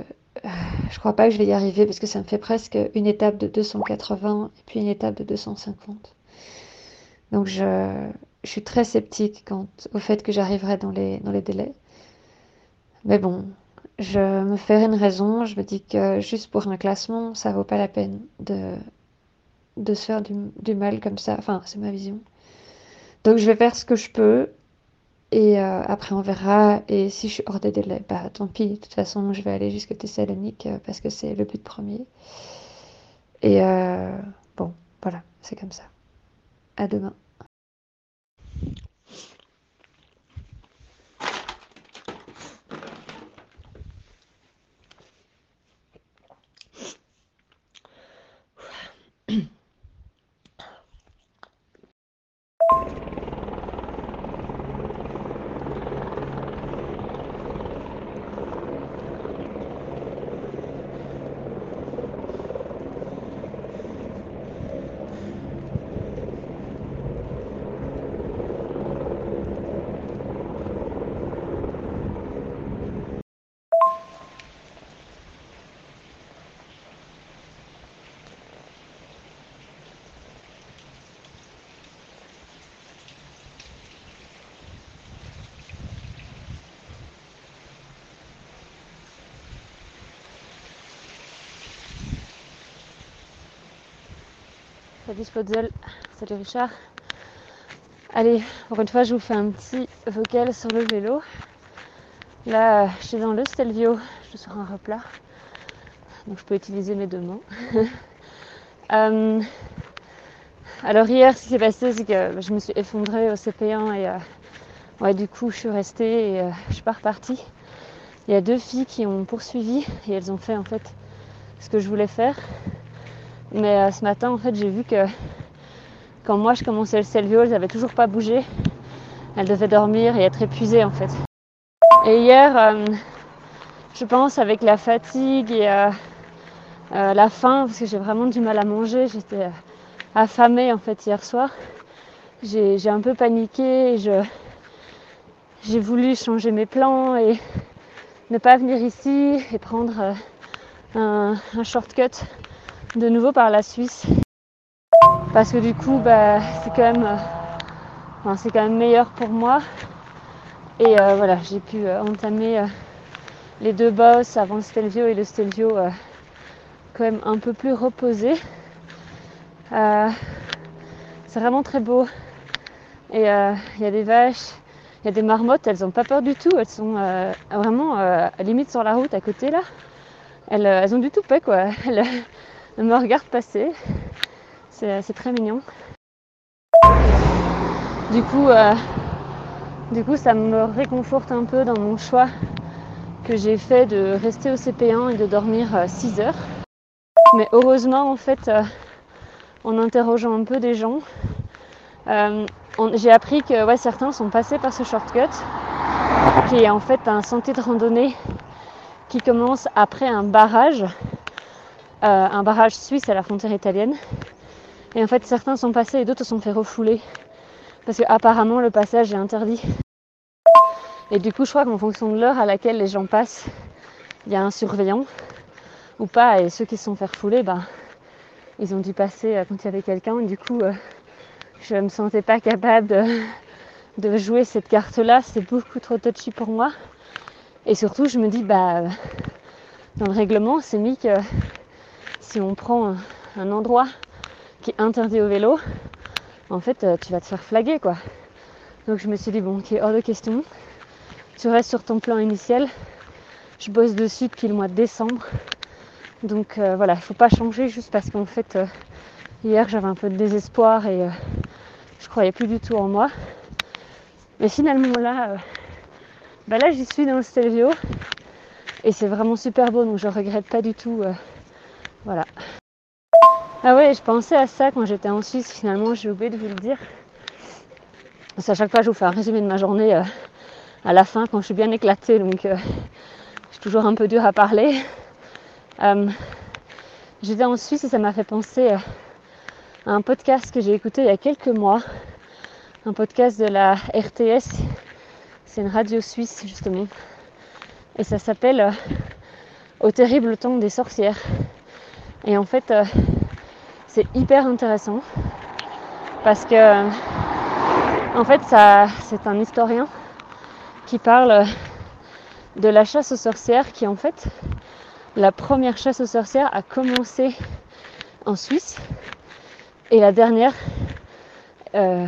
je crois pas que je vais y arriver parce que ça me fait presque une étape de 280 et puis une étape de 250. Donc, je, suis très sceptique quant au fait que j'arriverai dans les, délais. Mais bon, je me fais une raison, je me dis que juste pour un classement, ça vaut pas la peine de se faire du, mal comme ça. Enfin, c'est ma vision. Donc je vais faire ce que je peux et euh, après on verra. Et si je suis hors des délais, bah tant pis. De toute façon, je vais aller jusqu'à Thessalonique euh, parce que c'est le but premier. Et euh, bon, voilà, c'est comme ça. À demain. Salut Spotzel, salut Richard. Allez, pour une fois, je vous fais un petit vocal sur le vélo. Là, je suis dans le Stelvio, je suis sur un replat, donc je peux utiliser mes deux mains. Euh, alors hier, ce qui s'est passé, c'est que je me suis effondrée au CP1 et euh, ouais, du coup, je suis restée et euh, je suis pas repartie. Il y a deux filles qui ont poursuivi et elles ont fait en fait ce que je voulais faire. Mais euh, ce matin, en fait, j'ai vu que quand moi je commençais le Selvio, elles n'avaient toujours pas bougé. Elles devaient dormir et être épuisées en fait. Et hier, euh, je pense avec la fatigue et euh, la faim, parce que j'ai vraiment du mal à manger, j'étais affamée en fait hier soir. J'ai un peu paniqué, et je, j'ai voulu changer mes plans et ne pas venir ici et prendre un shortcut de nouveau par la Suisse. Parce que du coup, bah, c'est quand même, euh, c'est quand même meilleur pour moi. Et euh, voilà, j'ai pu euh, entamer les deux bosses avant le Stelvio et le Stelvio quand même un peu plus reposé. C'est vraiment très beau. Et il y a des vaches, il y a des marmottes, elles n'ont pas peur du tout. Elles sont vraiment à limite sur la route à côté là. Elles, elles ont du tout quoi. Elles me regardent passer. C'est c'est très mignon. Du coup, euh, du coup, ça me réconforte un peu dans mon choix que j'ai fait de rester au CP1 et de dormir 6 heures. Mais heureusement, en fait, euh, en interrogeant un peu des gens, euh, j'ai appris que certains sont passés par ce shortcut, qui est en fait un sentier de randonnée qui commence après un barrage, euh, un barrage suisse à la frontière italienne. Et en fait, certains sont passés et d'autres se sont fait refouler parce que apparemment le passage est interdit. Et du coup, je crois qu'en fonction de l'heure à laquelle les gens passent, il y a un surveillant ou pas. Et ceux qui se sont fait refouler, ben, ils ont dû passer euh, quand il y avait quelqu'un. Du coup, euh, je me sentais pas capable de, de jouer cette carte-là. C'est beaucoup trop touchy pour moi. Et surtout, je me dis, bah, euh, dans le règlement, c'est mis que si on prend un, endroit qui est interdit au vélo, en fait, euh, tu vas te faire flaguer, quoi. Donc je me suis dit, bon, ok, hors de question. Tu restes sur ton plan initial. Je bosse dessus depuis le mois de décembre. Donc euh, voilà, il faut pas changer juste parce qu'en fait, euh, hier j'avais un peu de désespoir et je croyais plus du tout en moi. Mais finalement là, bah là j'y suis dans le Stelvio et c'est vraiment super beau donc je regrette pas du tout. Voilà. Ah ouais, je pensais à ça quand j'étais en Suisse finalement, j'ai oublié de vous le dire. Parce qu'à chaque fois je vous fais un résumé de ma journée euh, à la fin quand je suis bien éclatée donc euh, c'est toujours un peu dur à parler. Euh, J'étais en Suisse et ça m'a fait penser à un podcast que j'ai écouté il y a quelques mois. Un podcast de la RTS. C'est une radio suisse justement. Et ça s'appelle Au terrible temps des sorcières. Et en fait, euh, c'est hyper intéressant parce que euh, en fait, ça, c'est un historien qui parle de la chasse aux sorcières qui en fait la première chasse aux sorcières a commencé en Suisse et la dernière euh,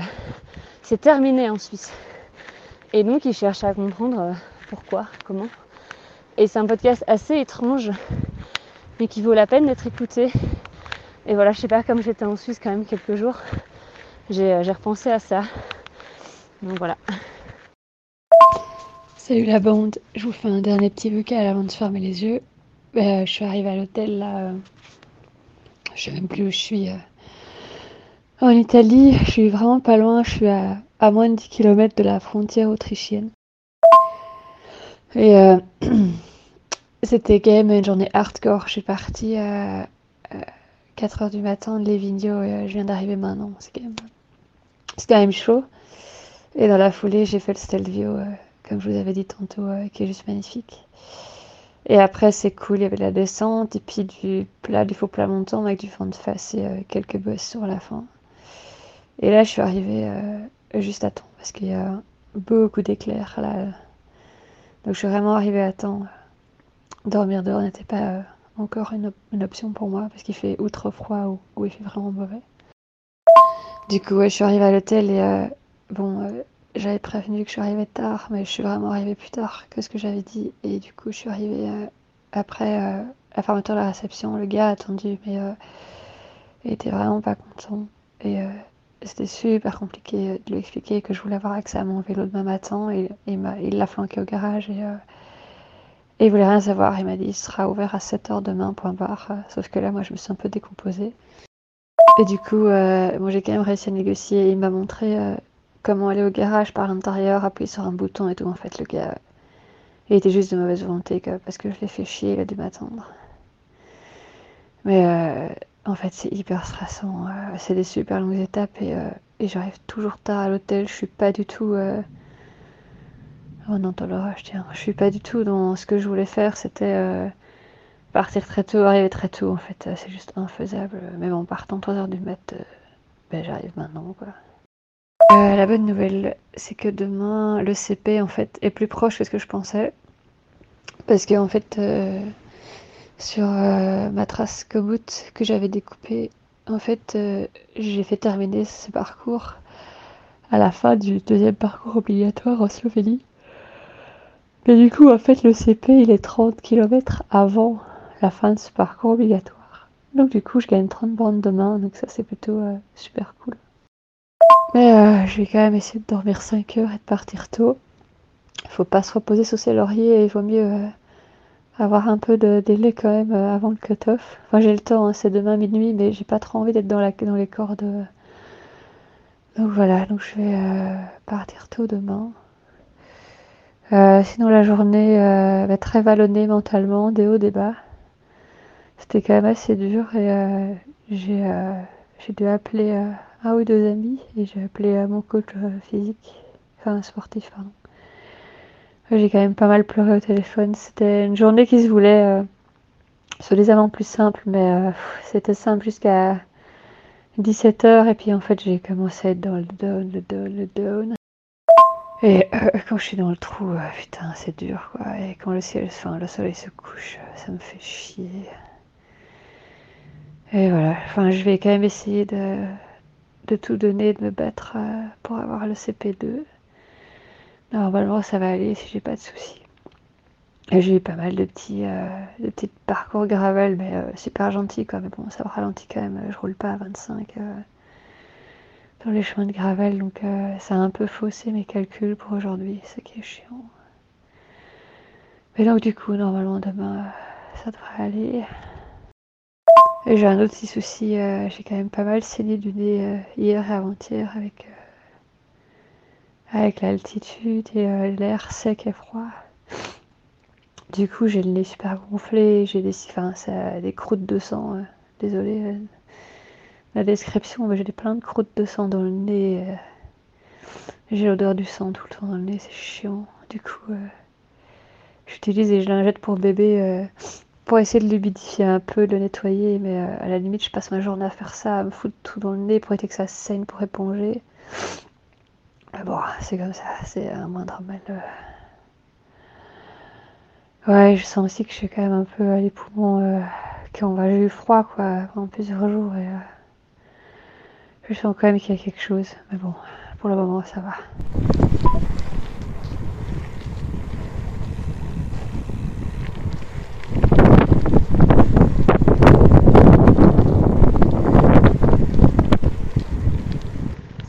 c'est terminé en Suisse. Et donc, il cherche à comprendre pourquoi, comment. Et c'est un podcast assez étrange, mais qui vaut la peine d'être écouté. Et voilà, je sais pas, comme j'étais en Suisse quand même quelques jours, j'ai euh, repensé à ça. Donc voilà. Salut la bande, je vous fais un dernier petit vocal avant de fermer les yeux. Euh, je suis arrivée à l'hôtel là, euh, je sais même plus où je suis. En Italie, je suis vraiment pas loin, je suis à, à moins de 10 km de la frontière autrichienne. Et c'était quand même une journée hardcore. Je suis partie à 4h du matin de Lévigno et je viens d'arriver maintenant. C'est quand, même... quand même chaud. Et dans la foulée, j'ai fait le Stelvio, euh, comme je vous avais dit tantôt, euh, qui est juste magnifique. Et après, c'est cool, il y avait la descente, et puis du plat, du faux plat montant avec du fond de face et euh, quelques bosses sur la fin. Et là, je suis arrivée juste à temps, parce qu'il y a beaucoup d'éclairs là. Donc, je suis vraiment arrivée à temps. Dormir dehors n'était pas encore une, op une, option pour moi, parce qu'il fait outre froid ou, ou, il fait vraiment mauvais. Du coup, je suis arrivée à l'hôtel et Bon, euh, j'avais prévenu que je suis arrivée tard, mais je suis vraiment arrivée plus tard que ce que j'avais dit. Et du coup, je suis arrivée euh, après euh, la fermeture de la réception. Le gars a attendu, mais il était vraiment pas content. Et c'était super compliqué de lui expliquer que je voulais avoir accès à mon vélo demain matin. Et, et il l'a flanqué au garage et, et il voulait rien savoir. Il m'a dit il sera ouvert à 7h demain, point barre. Sauf que là, moi, je me suis un peu décomposée. Et du coup, bon, j'ai quand même réussi à négocier. Il m'a montré comment aller au garage par l'intérieur, appuyer sur un bouton et tout. En fait, le gars, il était juste de mauvaise volonté parce que je l'ai fait chier, il a dû m'attendre. Mais euh, en fait, c'est hyper stressant. Euh, c'est des super longues étapes et, euh, et j'arrive toujours tard à l'hôtel. Je suis pas du tout. Euh, oh non, je tiens. Je suis pas du tout dans ce que je voulais faire. C'était partir très tôt, arriver très tôt. En fait, c'est juste infaisable. Mais bon, partant 3h du mat, ben, j'arrive maintenant, quoi. Euh, la bonne nouvelle, c'est que demain, le CP en fait est plus proche que ce que je pensais. Parce que en fait, euh, sur euh, ma trace Komoot que j'avais découpée, en fait, euh, j'ai fait terminer ce parcours à la fin du deuxième parcours obligatoire en Slovénie. Mais du coup, en fait, le CP, il est 30 km avant la fin de ce parcours obligatoire. Donc du coup, je gagne 30 bandes demain, donc ça c'est plutôt super cool. Mais euh, je vais quand même essayer de dormir 5 heures et de partir tôt. Il faut pas se reposer sur ses lauriers il vaut mieux euh, avoir un peu de délai quand même euh, avant le cut-off. Enfin, j'ai le temps, hein, c'est demain minuit, mais j'ai pas trop envie d'être dans, dans les cordes. Donc voilà, donc je vais euh, partir tôt demain. Euh, sinon, la journée bah, très vallonnée mentalement, des hauts, des bas. C'était quand même assez dur et j'ai dû appeler un ou deux amis et j'ai appelé mon coach euh, physique, enfin sportif. J'ai quand même pas mal pleuré au téléphone. C'était une journée qui se voulait euh, soi-disant plus simple, mais euh, c'était simple jusqu'à 17h et puis en fait j'ai commencé à être dans le down, le down, le down. Et euh, quand je suis dans le trou, euh, putain, c'est dur quoi. Et quand le ciel, enfin, le soleil se couche, ça me fait chier. Et voilà, enfin, je vais quand même essayer de, de tout donner, de me battre euh, pour avoir le CP2. Normalement, ça va aller si j'ai pas de soucis. J'ai eu pas mal de petits, euh, de petits parcours gravel, mais euh, super gentil quoi. Mais bon, ça me ralentit quand même. Je roule pas à 25 euh, dans les chemins de gravel, donc euh, ça a un peu faussé mes calculs pour aujourd'hui, ce qui est chiant. Mais donc du coup, normalement demain, ça devrait aller. Et j'ai un autre petit souci, euh, j'ai quand même pas mal saigné du nez euh, hier et avant-hier avec, euh, avec l'altitude et l'air sec et froid. Du coup, j'ai le nez super gonflé, j'ai des, enfin, des croûtes de sang. désolé la description, mais j'ai plein de croûtes de sang dans le nez. j'ai l'odeur du sang tout le temps dans le nez, c'est chiant. Du coup, j'utilise des lingettes pour bébé pour essayer de l'humidifier un peu, de nettoyer, mais euh, à la limite, je passe ma journée à faire ça, à me foutre tout dans le nez pour éviter que ça saigne pour éponger. Mais bon, c'est comme ça, c'est un moindre mal. Euh. Ouais, je sens aussi que je suis quand même un peu à les poumons, euh, qu'on va j'ai eu froid quoi, pendant plusieurs jours et je sens quand même qu'il y a quelque chose. Mais bon, pour le moment, ça va.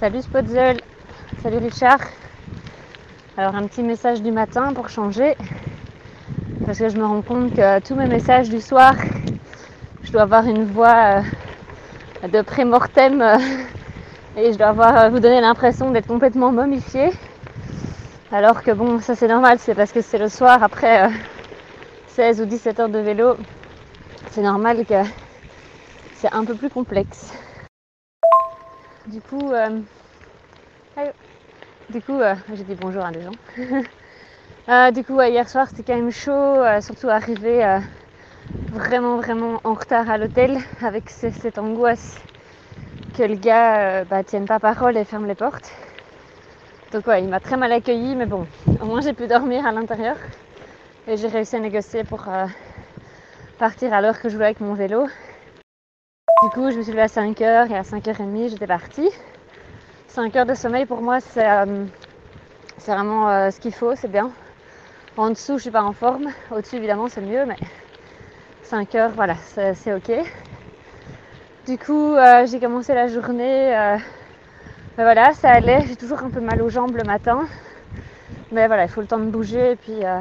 Salut Spotzel, salut Richard. Alors un petit message du matin pour changer, parce que je me rends compte que tous mes messages du soir, je dois avoir une voix euh, de pré-mortem euh, et je dois avoir, euh, vous donner l'impression d'être complètement momifiée. Alors que bon, ça c'est normal, c'est parce que c'est le soir après 16 ou 17 heures de vélo. C'est normal que c'est un peu plus complexe. Du coup, euh, du coup, euh, j'ai dit bonjour à des gens. Euh, du coup, hier soir c'était quand même chaud, euh, surtout arrivé euh, vraiment vraiment en retard à l'hôtel avec ce- cette angoisse que le gars euh, bah, tienne pas parole et ferme les portes. Donc ouais, il m'a très mal accueilli, mais bon, au moins j'ai pu dormir à l'intérieur et j'ai réussi à négocier pour euh, partir à l'heure que je voulais avec mon vélo. Du coup, je me suis levée à 5h et à 5h30, j'étais partie. 5 heures de sommeil pour moi, c'est euh, vraiment ce qu'il faut, c'est bien. En dessous, je suis pas en forme. Au-dessus, évidemment, c'est mieux, mais 5 heures, voilà, c'est ok. Du coup, euh, j'ai commencé la journée. euh, ben voilà, ça allait. J'ai toujours un peu mal aux jambes le matin. Mais voilà, il faut le temps de bouger et puis euh,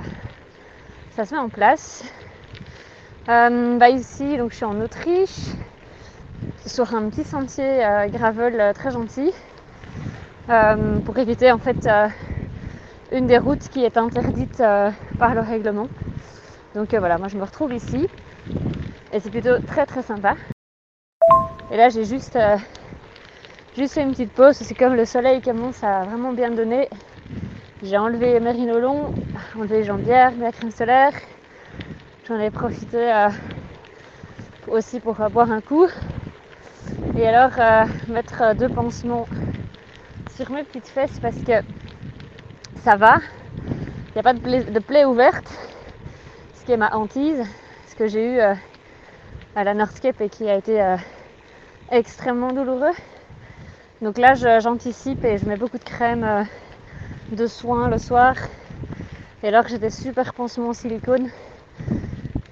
ça se met en place. Bah ici, donc je suis en Autriche, sur un petit sentier gravel très gentil, pour éviter en fait une des routes qui est interdite par le règlement. Donc voilà, moi je me retrouve ici et c'est plutôt très très sympa. Et là j'ai juste, euh, juste fait une petite pause, c'est comme le soleil commence à vraiment bien donner. J'ai enlevé mes rhinolons, enlevé les jambières, la crème solaire. J'en ai profité euh, aussi pour euh, boire un coup. Et alors mettre deux pansements sur mes petites fesses parce que ça va. Il n'y a pas de plaie, ouverte, ce qui est ma hantise, ce que j'ai eu à la Northcape et qui a été euh, extrêmement douloureux. Donc là, j'anticipe et je mets beaucoup de crème euh, de soin le soir. Et alors que j'ai des super pansements en silicone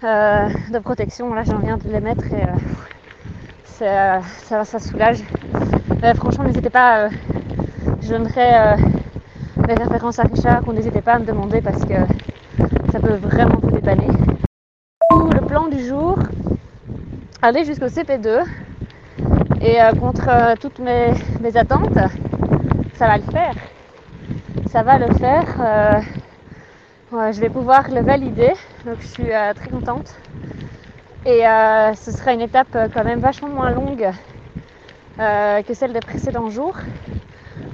euh, de protection, là j'en viens de les mettre et euh, c'est, euh, ça, ça soulage. Mais franchement, n'hésitez pas, euh, je donnerai euh, les références à Richard, ou n'hésitez pas à me demander parce que ça peut vraiment vous dépanner. Le plan du jour, aller jusqu'au CP2 et euh, contre euh, toutes mes, attentes, ça va le faire. Ça va le faire. euh, je vais pouvoir le valider, donc je suis très contente. Et ce sera une étape quand même vachement moins longue que celle des précédents jours.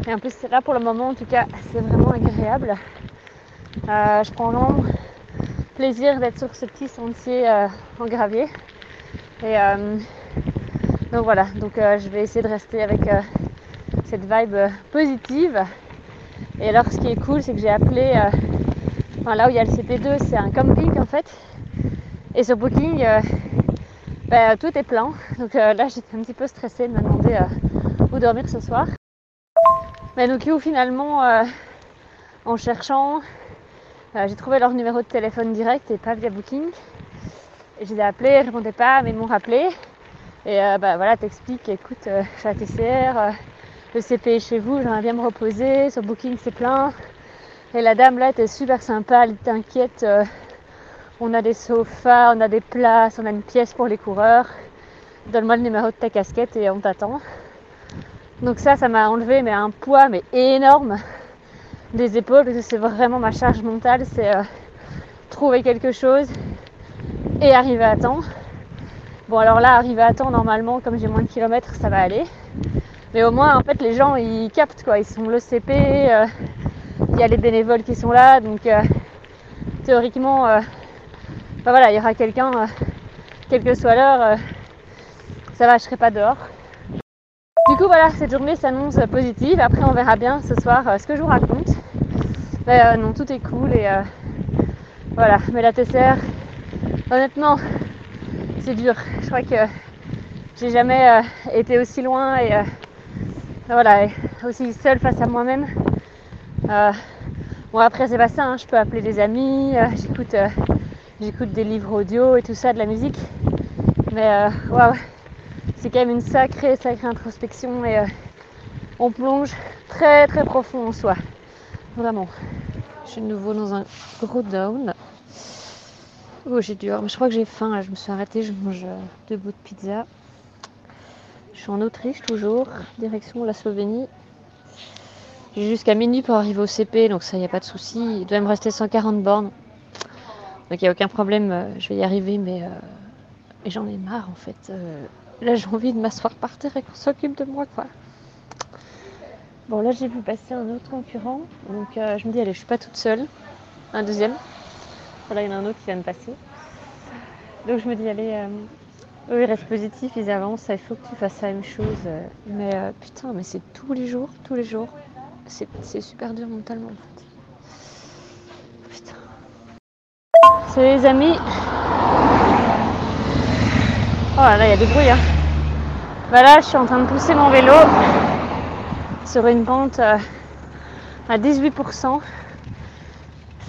Et en plus, là pour le moment, en tout cas, c'est vraiment agréable. Je prends vraiment plaisir d'être sur ce petit sentier en gravier. Et euh, donc voilà, donc euh, je vais essayer de rester avec euh, cette vibe positive. Et alors, ce qui est cool, c'est que j'ai appelé. euh, Enfin, là où il y a le CP2, c'est un camping en fait. Et sur Booking, euh, ben, tout est plein. Donc euh, là, j'étais un petit peu stressée de me demander où dormir ce soir. Mais donc, où finalement, en cherchant, j'ai trouvé leur numéro de téléphone direct et pas via Booking. Et je les ai appelés, ils ne répondaient pas, mais ils m'ont rappelé. Et euh, bah, voilà, t'expliques, écoute, euh, je suis à TCR, euh, le CP est chez vous, j'aimerais bien me reposer, sur Booking c'est plein. Et la dame là était super sympa, elle était inquiète. euh, on a des sofas, on a des places, on a une pièce pour les coureurs. Donne-moi le numéro de ta casquette et on t'attend. Donc ça, ça m'a enlevé mais un poids mais énorme des épaules parce que c'est vraiment ma charge mentale, c'est euh, trouver quelque chose et arriver à temps. Bon alors là, arriver à temps normalement, comme j'ai moins de kilomètres, ça va aller. Mais au moins en fait les gens ils captent quoi, ils sont le CP. euh, il y a les bénévoles qui sont là, donc euh, théoriquement, euh, bah voilà, il y aura quelqu'un, euh, quelle que soit l'heure, euh, ça va, je serai pas dehors. Du coup, voilà, cette journée s'annonce positive. Après, on verra bien ce soir ce que je vous raconte. Mais non, tout est cool et voilà. Mais la TCR, honnêtement, c'est dur. Je crois que j'ai jamais euh, été aussi loin et euh, voilà. aussi seule face à moi-même. Euh, bon après c'est pas ça, hein. je peux appeler des amis, j'écoute, j'écoute des livres audio et tout ça, de la musique. Mais waouh, c'est quand même une sacrée, sacrée introspection et on plonge très très profond en soi. Vraiment. Je suis de nouveau dans un gros down. Oh j'ai mais je crois que j'ai faim là, je me suis arrêtée, je mange deux bouts de pizza. Je suis en Autriche toujours, direction la Slovénie. J'ai jusqu'à minuit pour arriver au CP, donc ça, il n'y a pas de souci. Il doit me rester 140 bornes. Donc il n'y a aucun problème, euh, je vais y arriver, mais euh, j'en ai marre en fait. Euh, là, j'ai envie de m'asseoir par terre et qu'on s'occupe de moi, quoi. Bon, là, j'ai vu passer un autre concurrent, donc je me dis, allez, je suis pas toute seule. Un deuxième. Voilà, il y en a un autre qui vient de passer. Donc je me dis, allez, eux, ils restent positifs, ils avancent, il faut que tu fasses la même chose. Mais putain, mais c'est tous les jours, tous les jours c'est super dur mentalement en fait. Putain. C'est les amis. Oh là, il y a du bruit. Hein. Bah là, je suis en train de pousser mon vélo sur une pente euh, à 18%.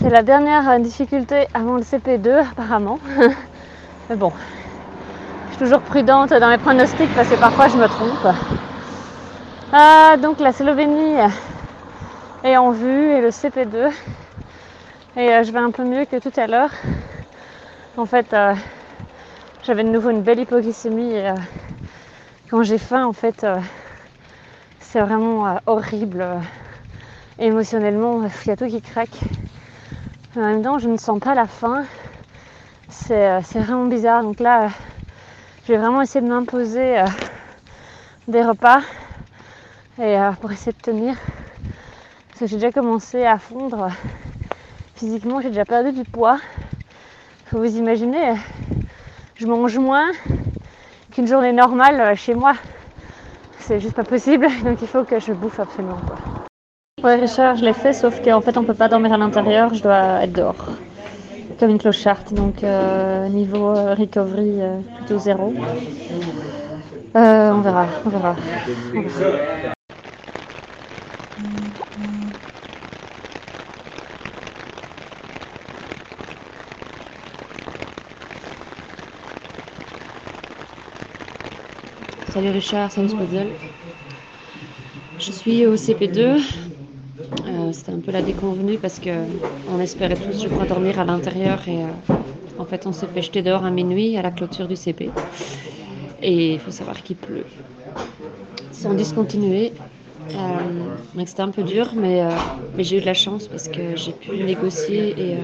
C'est la dernière euh, difficulté avant le CP2 apparemment. Mais bon, je suis toujours prudente dans mes pronostics parce que parfois je me trompe. Ah, donc la Slovénie, et en vue et le CP2. Et euh, je vais un peu mieux que tout à l'heure. En fait, euh, j'avais de nouveau une belle hypoglycémie et quand j'ai faim, en fait, c'est vraiment horrible émotionnellement. Il y a tout qui craque. En même temps, je ne sens pas la faim. C'est vraiment bizarre. Donc là, je vais vraiment essayer de m'imposer des repas et pour essayer de tenir j'ai déjà commencé à fondre physiquement, j'ai déjà perdu du poids. Faut vous imaginer, je mange moins qu'une journée normale chez moi. C'est juste pas possible, donc il faut que je bouffe absolument. Ouais, Richard, je l'ai fait, sauf qu'en fait, on peut pas dormir à l'intérieur, je dois être dehors. Comme une clocharde, donc euh, niveau euh, recovery euh, plutôt zéro. on verra, on verra. On verra. Salut Richard, salut Spuzzle. Je suis au CP2. Euh, C'était un peu la déconvenue parce que on espérait tous, je crois, dormir à l'intérieur et euh, en fait on s'est fait jeter dehors à minuit à la clôture du CP. Et il faut savoir qu'il pleut. Ils sont discontinués. Euh, c'était un peu dur, mais, euh, mais j'ai eu de la chance parce que j'ai pu négocier et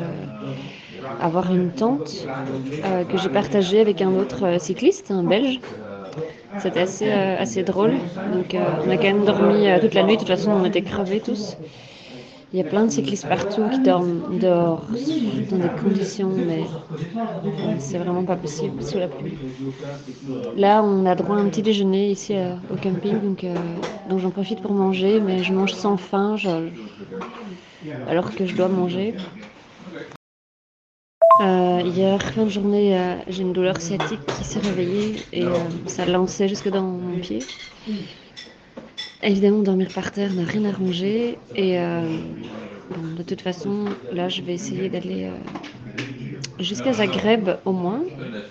avoir une tente que j'ai partagée avec un autre cycliste, un belge. C'était assez, euh, assez drôle. Donc euh, on a quand même dormi euh, toute la nuit. De toute façon, on était crevés tous. Il y a plein de cyclistes partout qui dorment dehors dans des conditions, mais c'est vraiment pas possible sous la pluie. Là, on a droit à un petit déjeuner ici au camping, donc, donc j'en profite pour manger, mais je mange sans faim, alors que je dois manger. Euh, hier, fin de journée, euh, j'ai une douleur sciatique qui s'est réveillée et euh, ça lançait jusque dans mon pied. Évidemment, dormir par terre n'a rien arrangé. Et de toute façon, là, je vais essayer d'aller jusqu'à Zagreb au moins,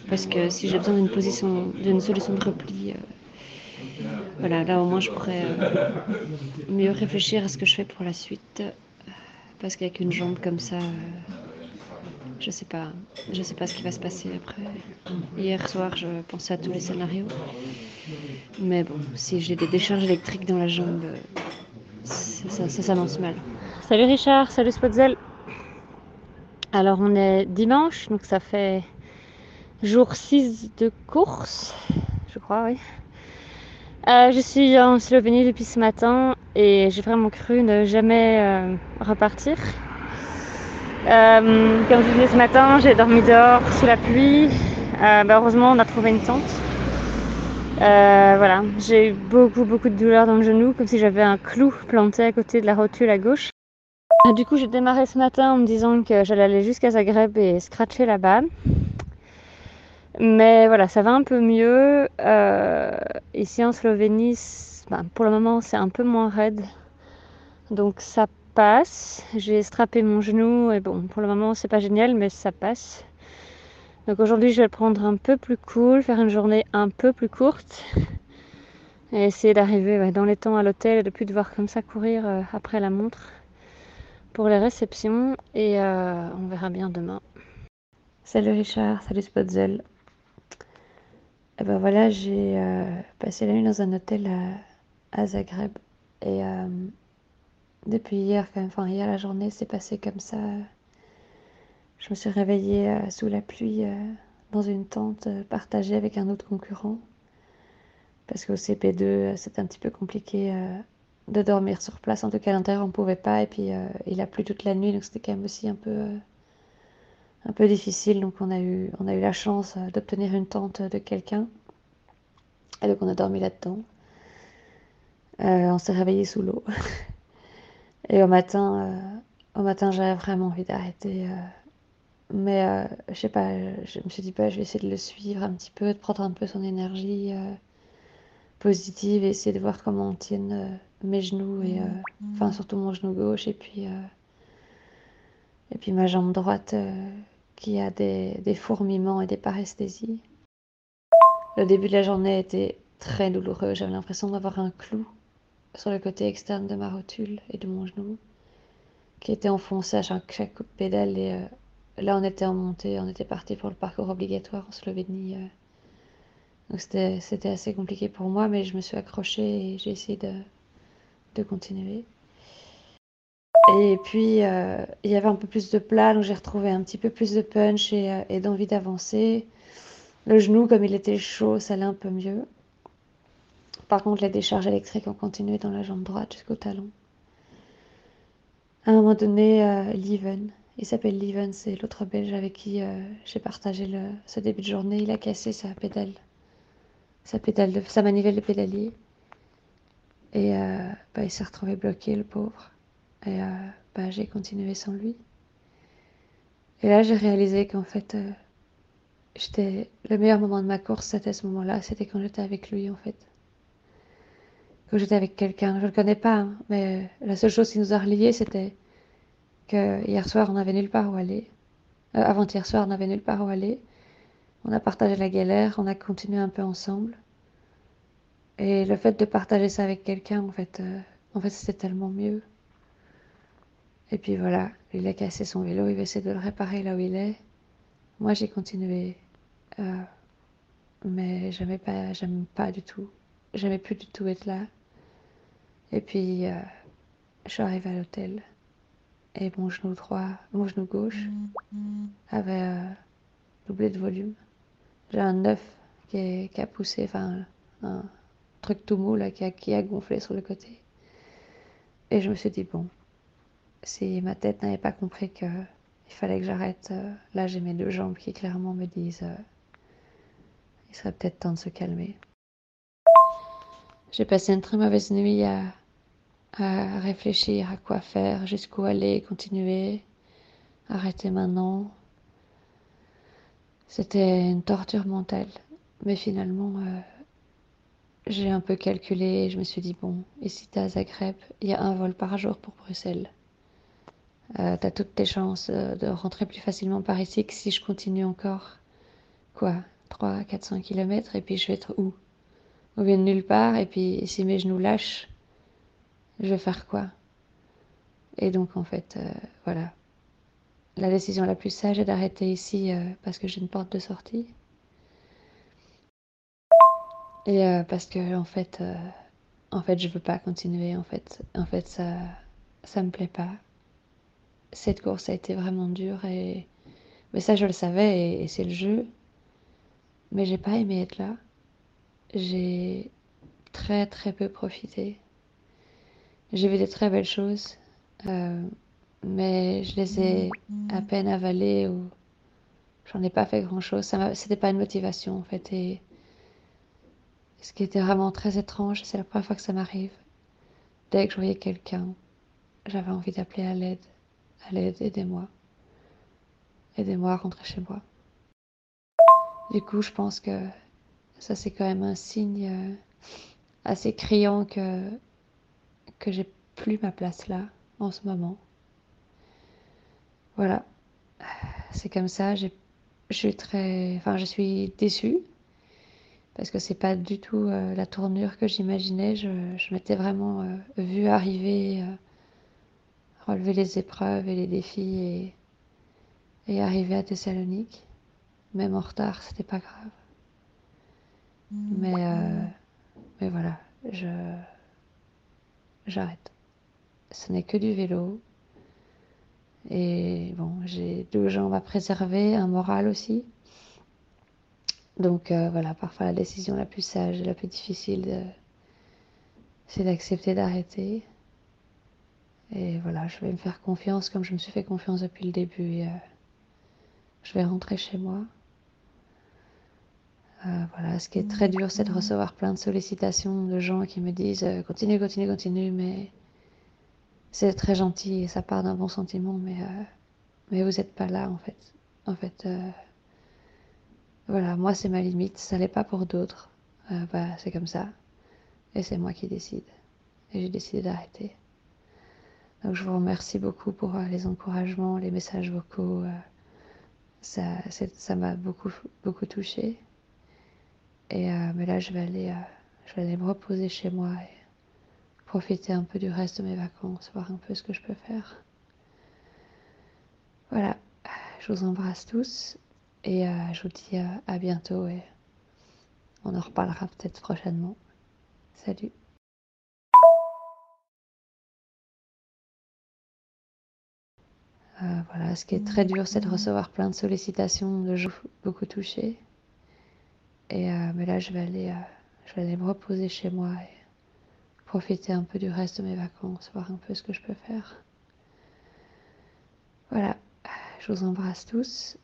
parce que si j'ai besoin d'une position, d'une solution de repli, voilà, là au moins je pourrais mieux réfléchir à ce que je fais pour la suite, parce qu'avec une jambe comme ça je sais pas, je sais pas ce qui va se passer après. Hier soir, je pensais à tous les scénarios. Mais bon, si j'ai des décharges électriques dans la jambe, ça, s'annonce mal. Salut Richard, salut Spotzel. Alors on est dimanche, donc ça fait jour 6 de course, je crois, oui. Euh, je suis en Slovénie depuis ce matin et j'ai vraiment cru ne jamais euh, repartir. Euh, comme je disais ce matin, j'ai dormi dehors sous la pluie. Euh, bah, heureusement, on a trouvé une tente. Euh, voilà, j'ai eu beaucoup beaucoup de douleurs dans le genou, comme si j'avais un clou planté à côté de la rotule à gauche. Du coup, j'ai démarré ce matin en me disant que j'allais aller jusqu'à Zagreb et scratcher là-bas. Mais voilà, ça va un peu mieux. ici en Slovénie, ben, pour le moment, c'est un peu moins raide. Donc ça passe. J'ai strappé mon genou et bon, pour le moment, c'est pas génial, mais ça passe. Donc aujourd'hui, je vais le prendre un peu plus cool, faire une journée un peu plus courte et essayer d'arriver dans les temps à l'hôtel et de plus devoir comme ça courir euh, après la montre pour les réceptions et euh, on verra bien demain. Salut Richard, salut Spotzel. Et ben voilà, j'ai euh, passé la nuit dans un hôtel à, à Zagreb et depuis hier, quand même, enfin hier la journée s'est passée comme ça. Je me suis réveillée euh, sous la pluie euh, dans une tente euh, partagée avec un autre concurrent. Parce qu'au CP2, c'était un petit peu compliqué de dormir sur place. En tout cas, à l'intérieur, on ne pouvait pas. Et puis, il a plu toute la nuit, donc c'était quand même aussi un peu, un peu difficile. Donc, on a eu, on a eu la chance d'obtenir une tente de quelqu'un. Et donc, on a dormi là-dedans. on s'est réveillé sous l'eau. Et au matin, au matin j'avais vraiment envie d'arrêter. Mais euh, je sais pas, je me suis dit, bah, je vais essayer de le suivre un petit peu, de prendre un peu son énergie euh, positive et essayer de voir comment tiennent euh, mes genoux et enfin surtout mon genou gauche et puis et puis ma jambe droite qui a des, des fourmillements et des paresthésies. Le début de la journée était très douloureux. J'avais l'impression d'avoir un clou sur le côté externe de ma rotule et de mon genou qui était enfoncé à chaque, coup de pédale et Là, on était en montée, on était parti pour le parcours obligatoire en Slovénie. Euh. Donc c'était assez compliqué pour moi, mais je me suis accrochée et j'ai essayé de, de, continuer. Et puis, euh, il y avait un peu plus de plat, donc j'ai retrouvé un petit peu plus de punch et, euh, et d'envie d'avancer. Le genou, comme il était chaud, ça allait un peu mieux. Par contre, les décharges électriques ont continué dans la jambe droite jusqu'au talon. À un moment donné, euh, Leven, il s'appelle Leven, c'est l'autre belge avec qui euh, j'ai partagé ce début de journée. Il a cassé sa pédale, sa manivelle de pédalier. Et euh, bah, il s'est retrouvé bloqué, le pauvre. Et euh, bah, j'ai continué sans lui. Et là, j'ai réalisé qu'en fait, j'étais le meilleur moment de ma course, c'était ce moment-là, c'était quand j'étais avec lui, en fait. Quand j'étais avec quelqu'un, je ne le connais pas, hein, mais la seule chose qui nous a reliés, c'était que hier soir, on n'avait nulle part où aller. Euh, avant-hier soir, on n'avait nulle part où aller. On a partagé la galère, on a continué un peu ensemble. Et le fait de partager ça avec quelqu'un, en fait, euh, en fait, c'était tellement mieux. Et puis voilà, il a cassé son vélo, il va essayer de le réparer là où il est. Moi, j'ai continué, euh, mais j'aimais pas, pas du tout, j'aimais plus du tout être là. Et puis, je suis arrivée à l'hôtel et mon genou droit, mon genou gauche avait euh, doublé de volume. J'ai un œuf qui, a poussé, enfin un truc tout mou là, qui, a, gonflé sur le côté. Et je me suis dit, bon, si ma tête n'avait pas compris que il fallait que j'arrête, euh, là j'ai mes deux jambes qui clairement me disent, euh, il serait peut-être temps de se calmer. J'ai passé une très mauvaise nuit à à réfléchir à quoi faire, jusqu'où aller, continuer, arrêter maintenant. C'était une torture mentale, mais finalement, euh, j'ai un peu calculé et je me suis dit, bon, ici t'es à Zagreb, il y a un vol par jour pour Bruxelles. Euh, t'as toutes tes chances euh, de rentrer plus facilement par ici que si je continue encore, quoi, 300, 400 km et puis je vais être où? Ou bien nulle part et puis si mes genoux lâchent, je vais faire quoi? Et donc en fait, euh, voilà. La décision la plus sage est d'arrêter ici euh, parce que j'ai une porte de sortie. Et euh, parce que en fait, en fait, je veux pas continuer. En fait, en fait, ça, ça me plaît pas. Cette course a été vraiment dure et, mais ça je le savais et, et c'est le jeu. Mais j'ai pas aimé être là. J'ai très très peu profité. J'ai vu des très belles choses, euh, mais je les ai à peine avalées ou j'en ai pas fait grand-chose. C'était pas une motivation en fait. Et ce qui était vraiment très étrange, c'est la première fois que ça m'arrive. Dès que je voyais quelqu'un, j'avais envie d'appeler à l'aide. À l'aide, aidez-moi. Aidez-moi à rentrer chez moi. Du coup, je pense que ça c'est quand même un signe, euh, assez criant que, j'ai plus ma place là en ce moment. Voilà, c'est comme ça. Je suis très, déçue parce que c'est pas du tout euh, la tournure que j'imaginais. Je, m'étais vraiment euh, vue arriver, relever les épreuves et les défis et, et arriver à Thessalonique. Même en retard, c'était pas grave. Mais, mais voilà, je j'arrête. Ce n'est que du vélo. Et bon, j'ai deux jambes à préserver, un moral aussi. Donc euh, voilà, parfois la décision la plus sage et la plus difficile, c'est d'accepter d'arrêter. Et voilà, je vais me faire confiance comme je me suis fait confiance depuis le début. Euh, je vais rentrer chez moi. Euh, voilà, ce qui est très dur, c'est de recevoir plein de sollicitations de gens qui me disent continue, continue, continue, mais c'est très gentil et ça part d'un bon sentiment, mais, mais vous n'êtes pas là en fait. Voilà, moi c'est ma limite, ça l'est pas pour d'autres. Euh, c'est comme ça. Et c'est moi qui décide. Et j'ai décidé d'arrêter. Donc je vous remercie beaucoup pour euh, les encouragements, les messages vocaux. Euh, ça, m'a beaucoup, beaucoup touché. Et mais là, je vais aller, je vais aller me reposer chez moi et profiter un peu du reste de mes vacances, voir un peu ce que je peux faire. Voilà, je vous embrasse tous et euh, je vous dis euh, à bientôt et on en reparlera peut-être prochainement. Salut. Euh, voilà, ce qui est très dur, c'est de recevoir plein de sollicitations de gens beaucoup touchés. Et mais là, je vais aller, je vais aller me reposer chez moi et profiter un peu du reste de mes vacances, voir un peu ce que je peux faire. Voilà, je vous embrasse tous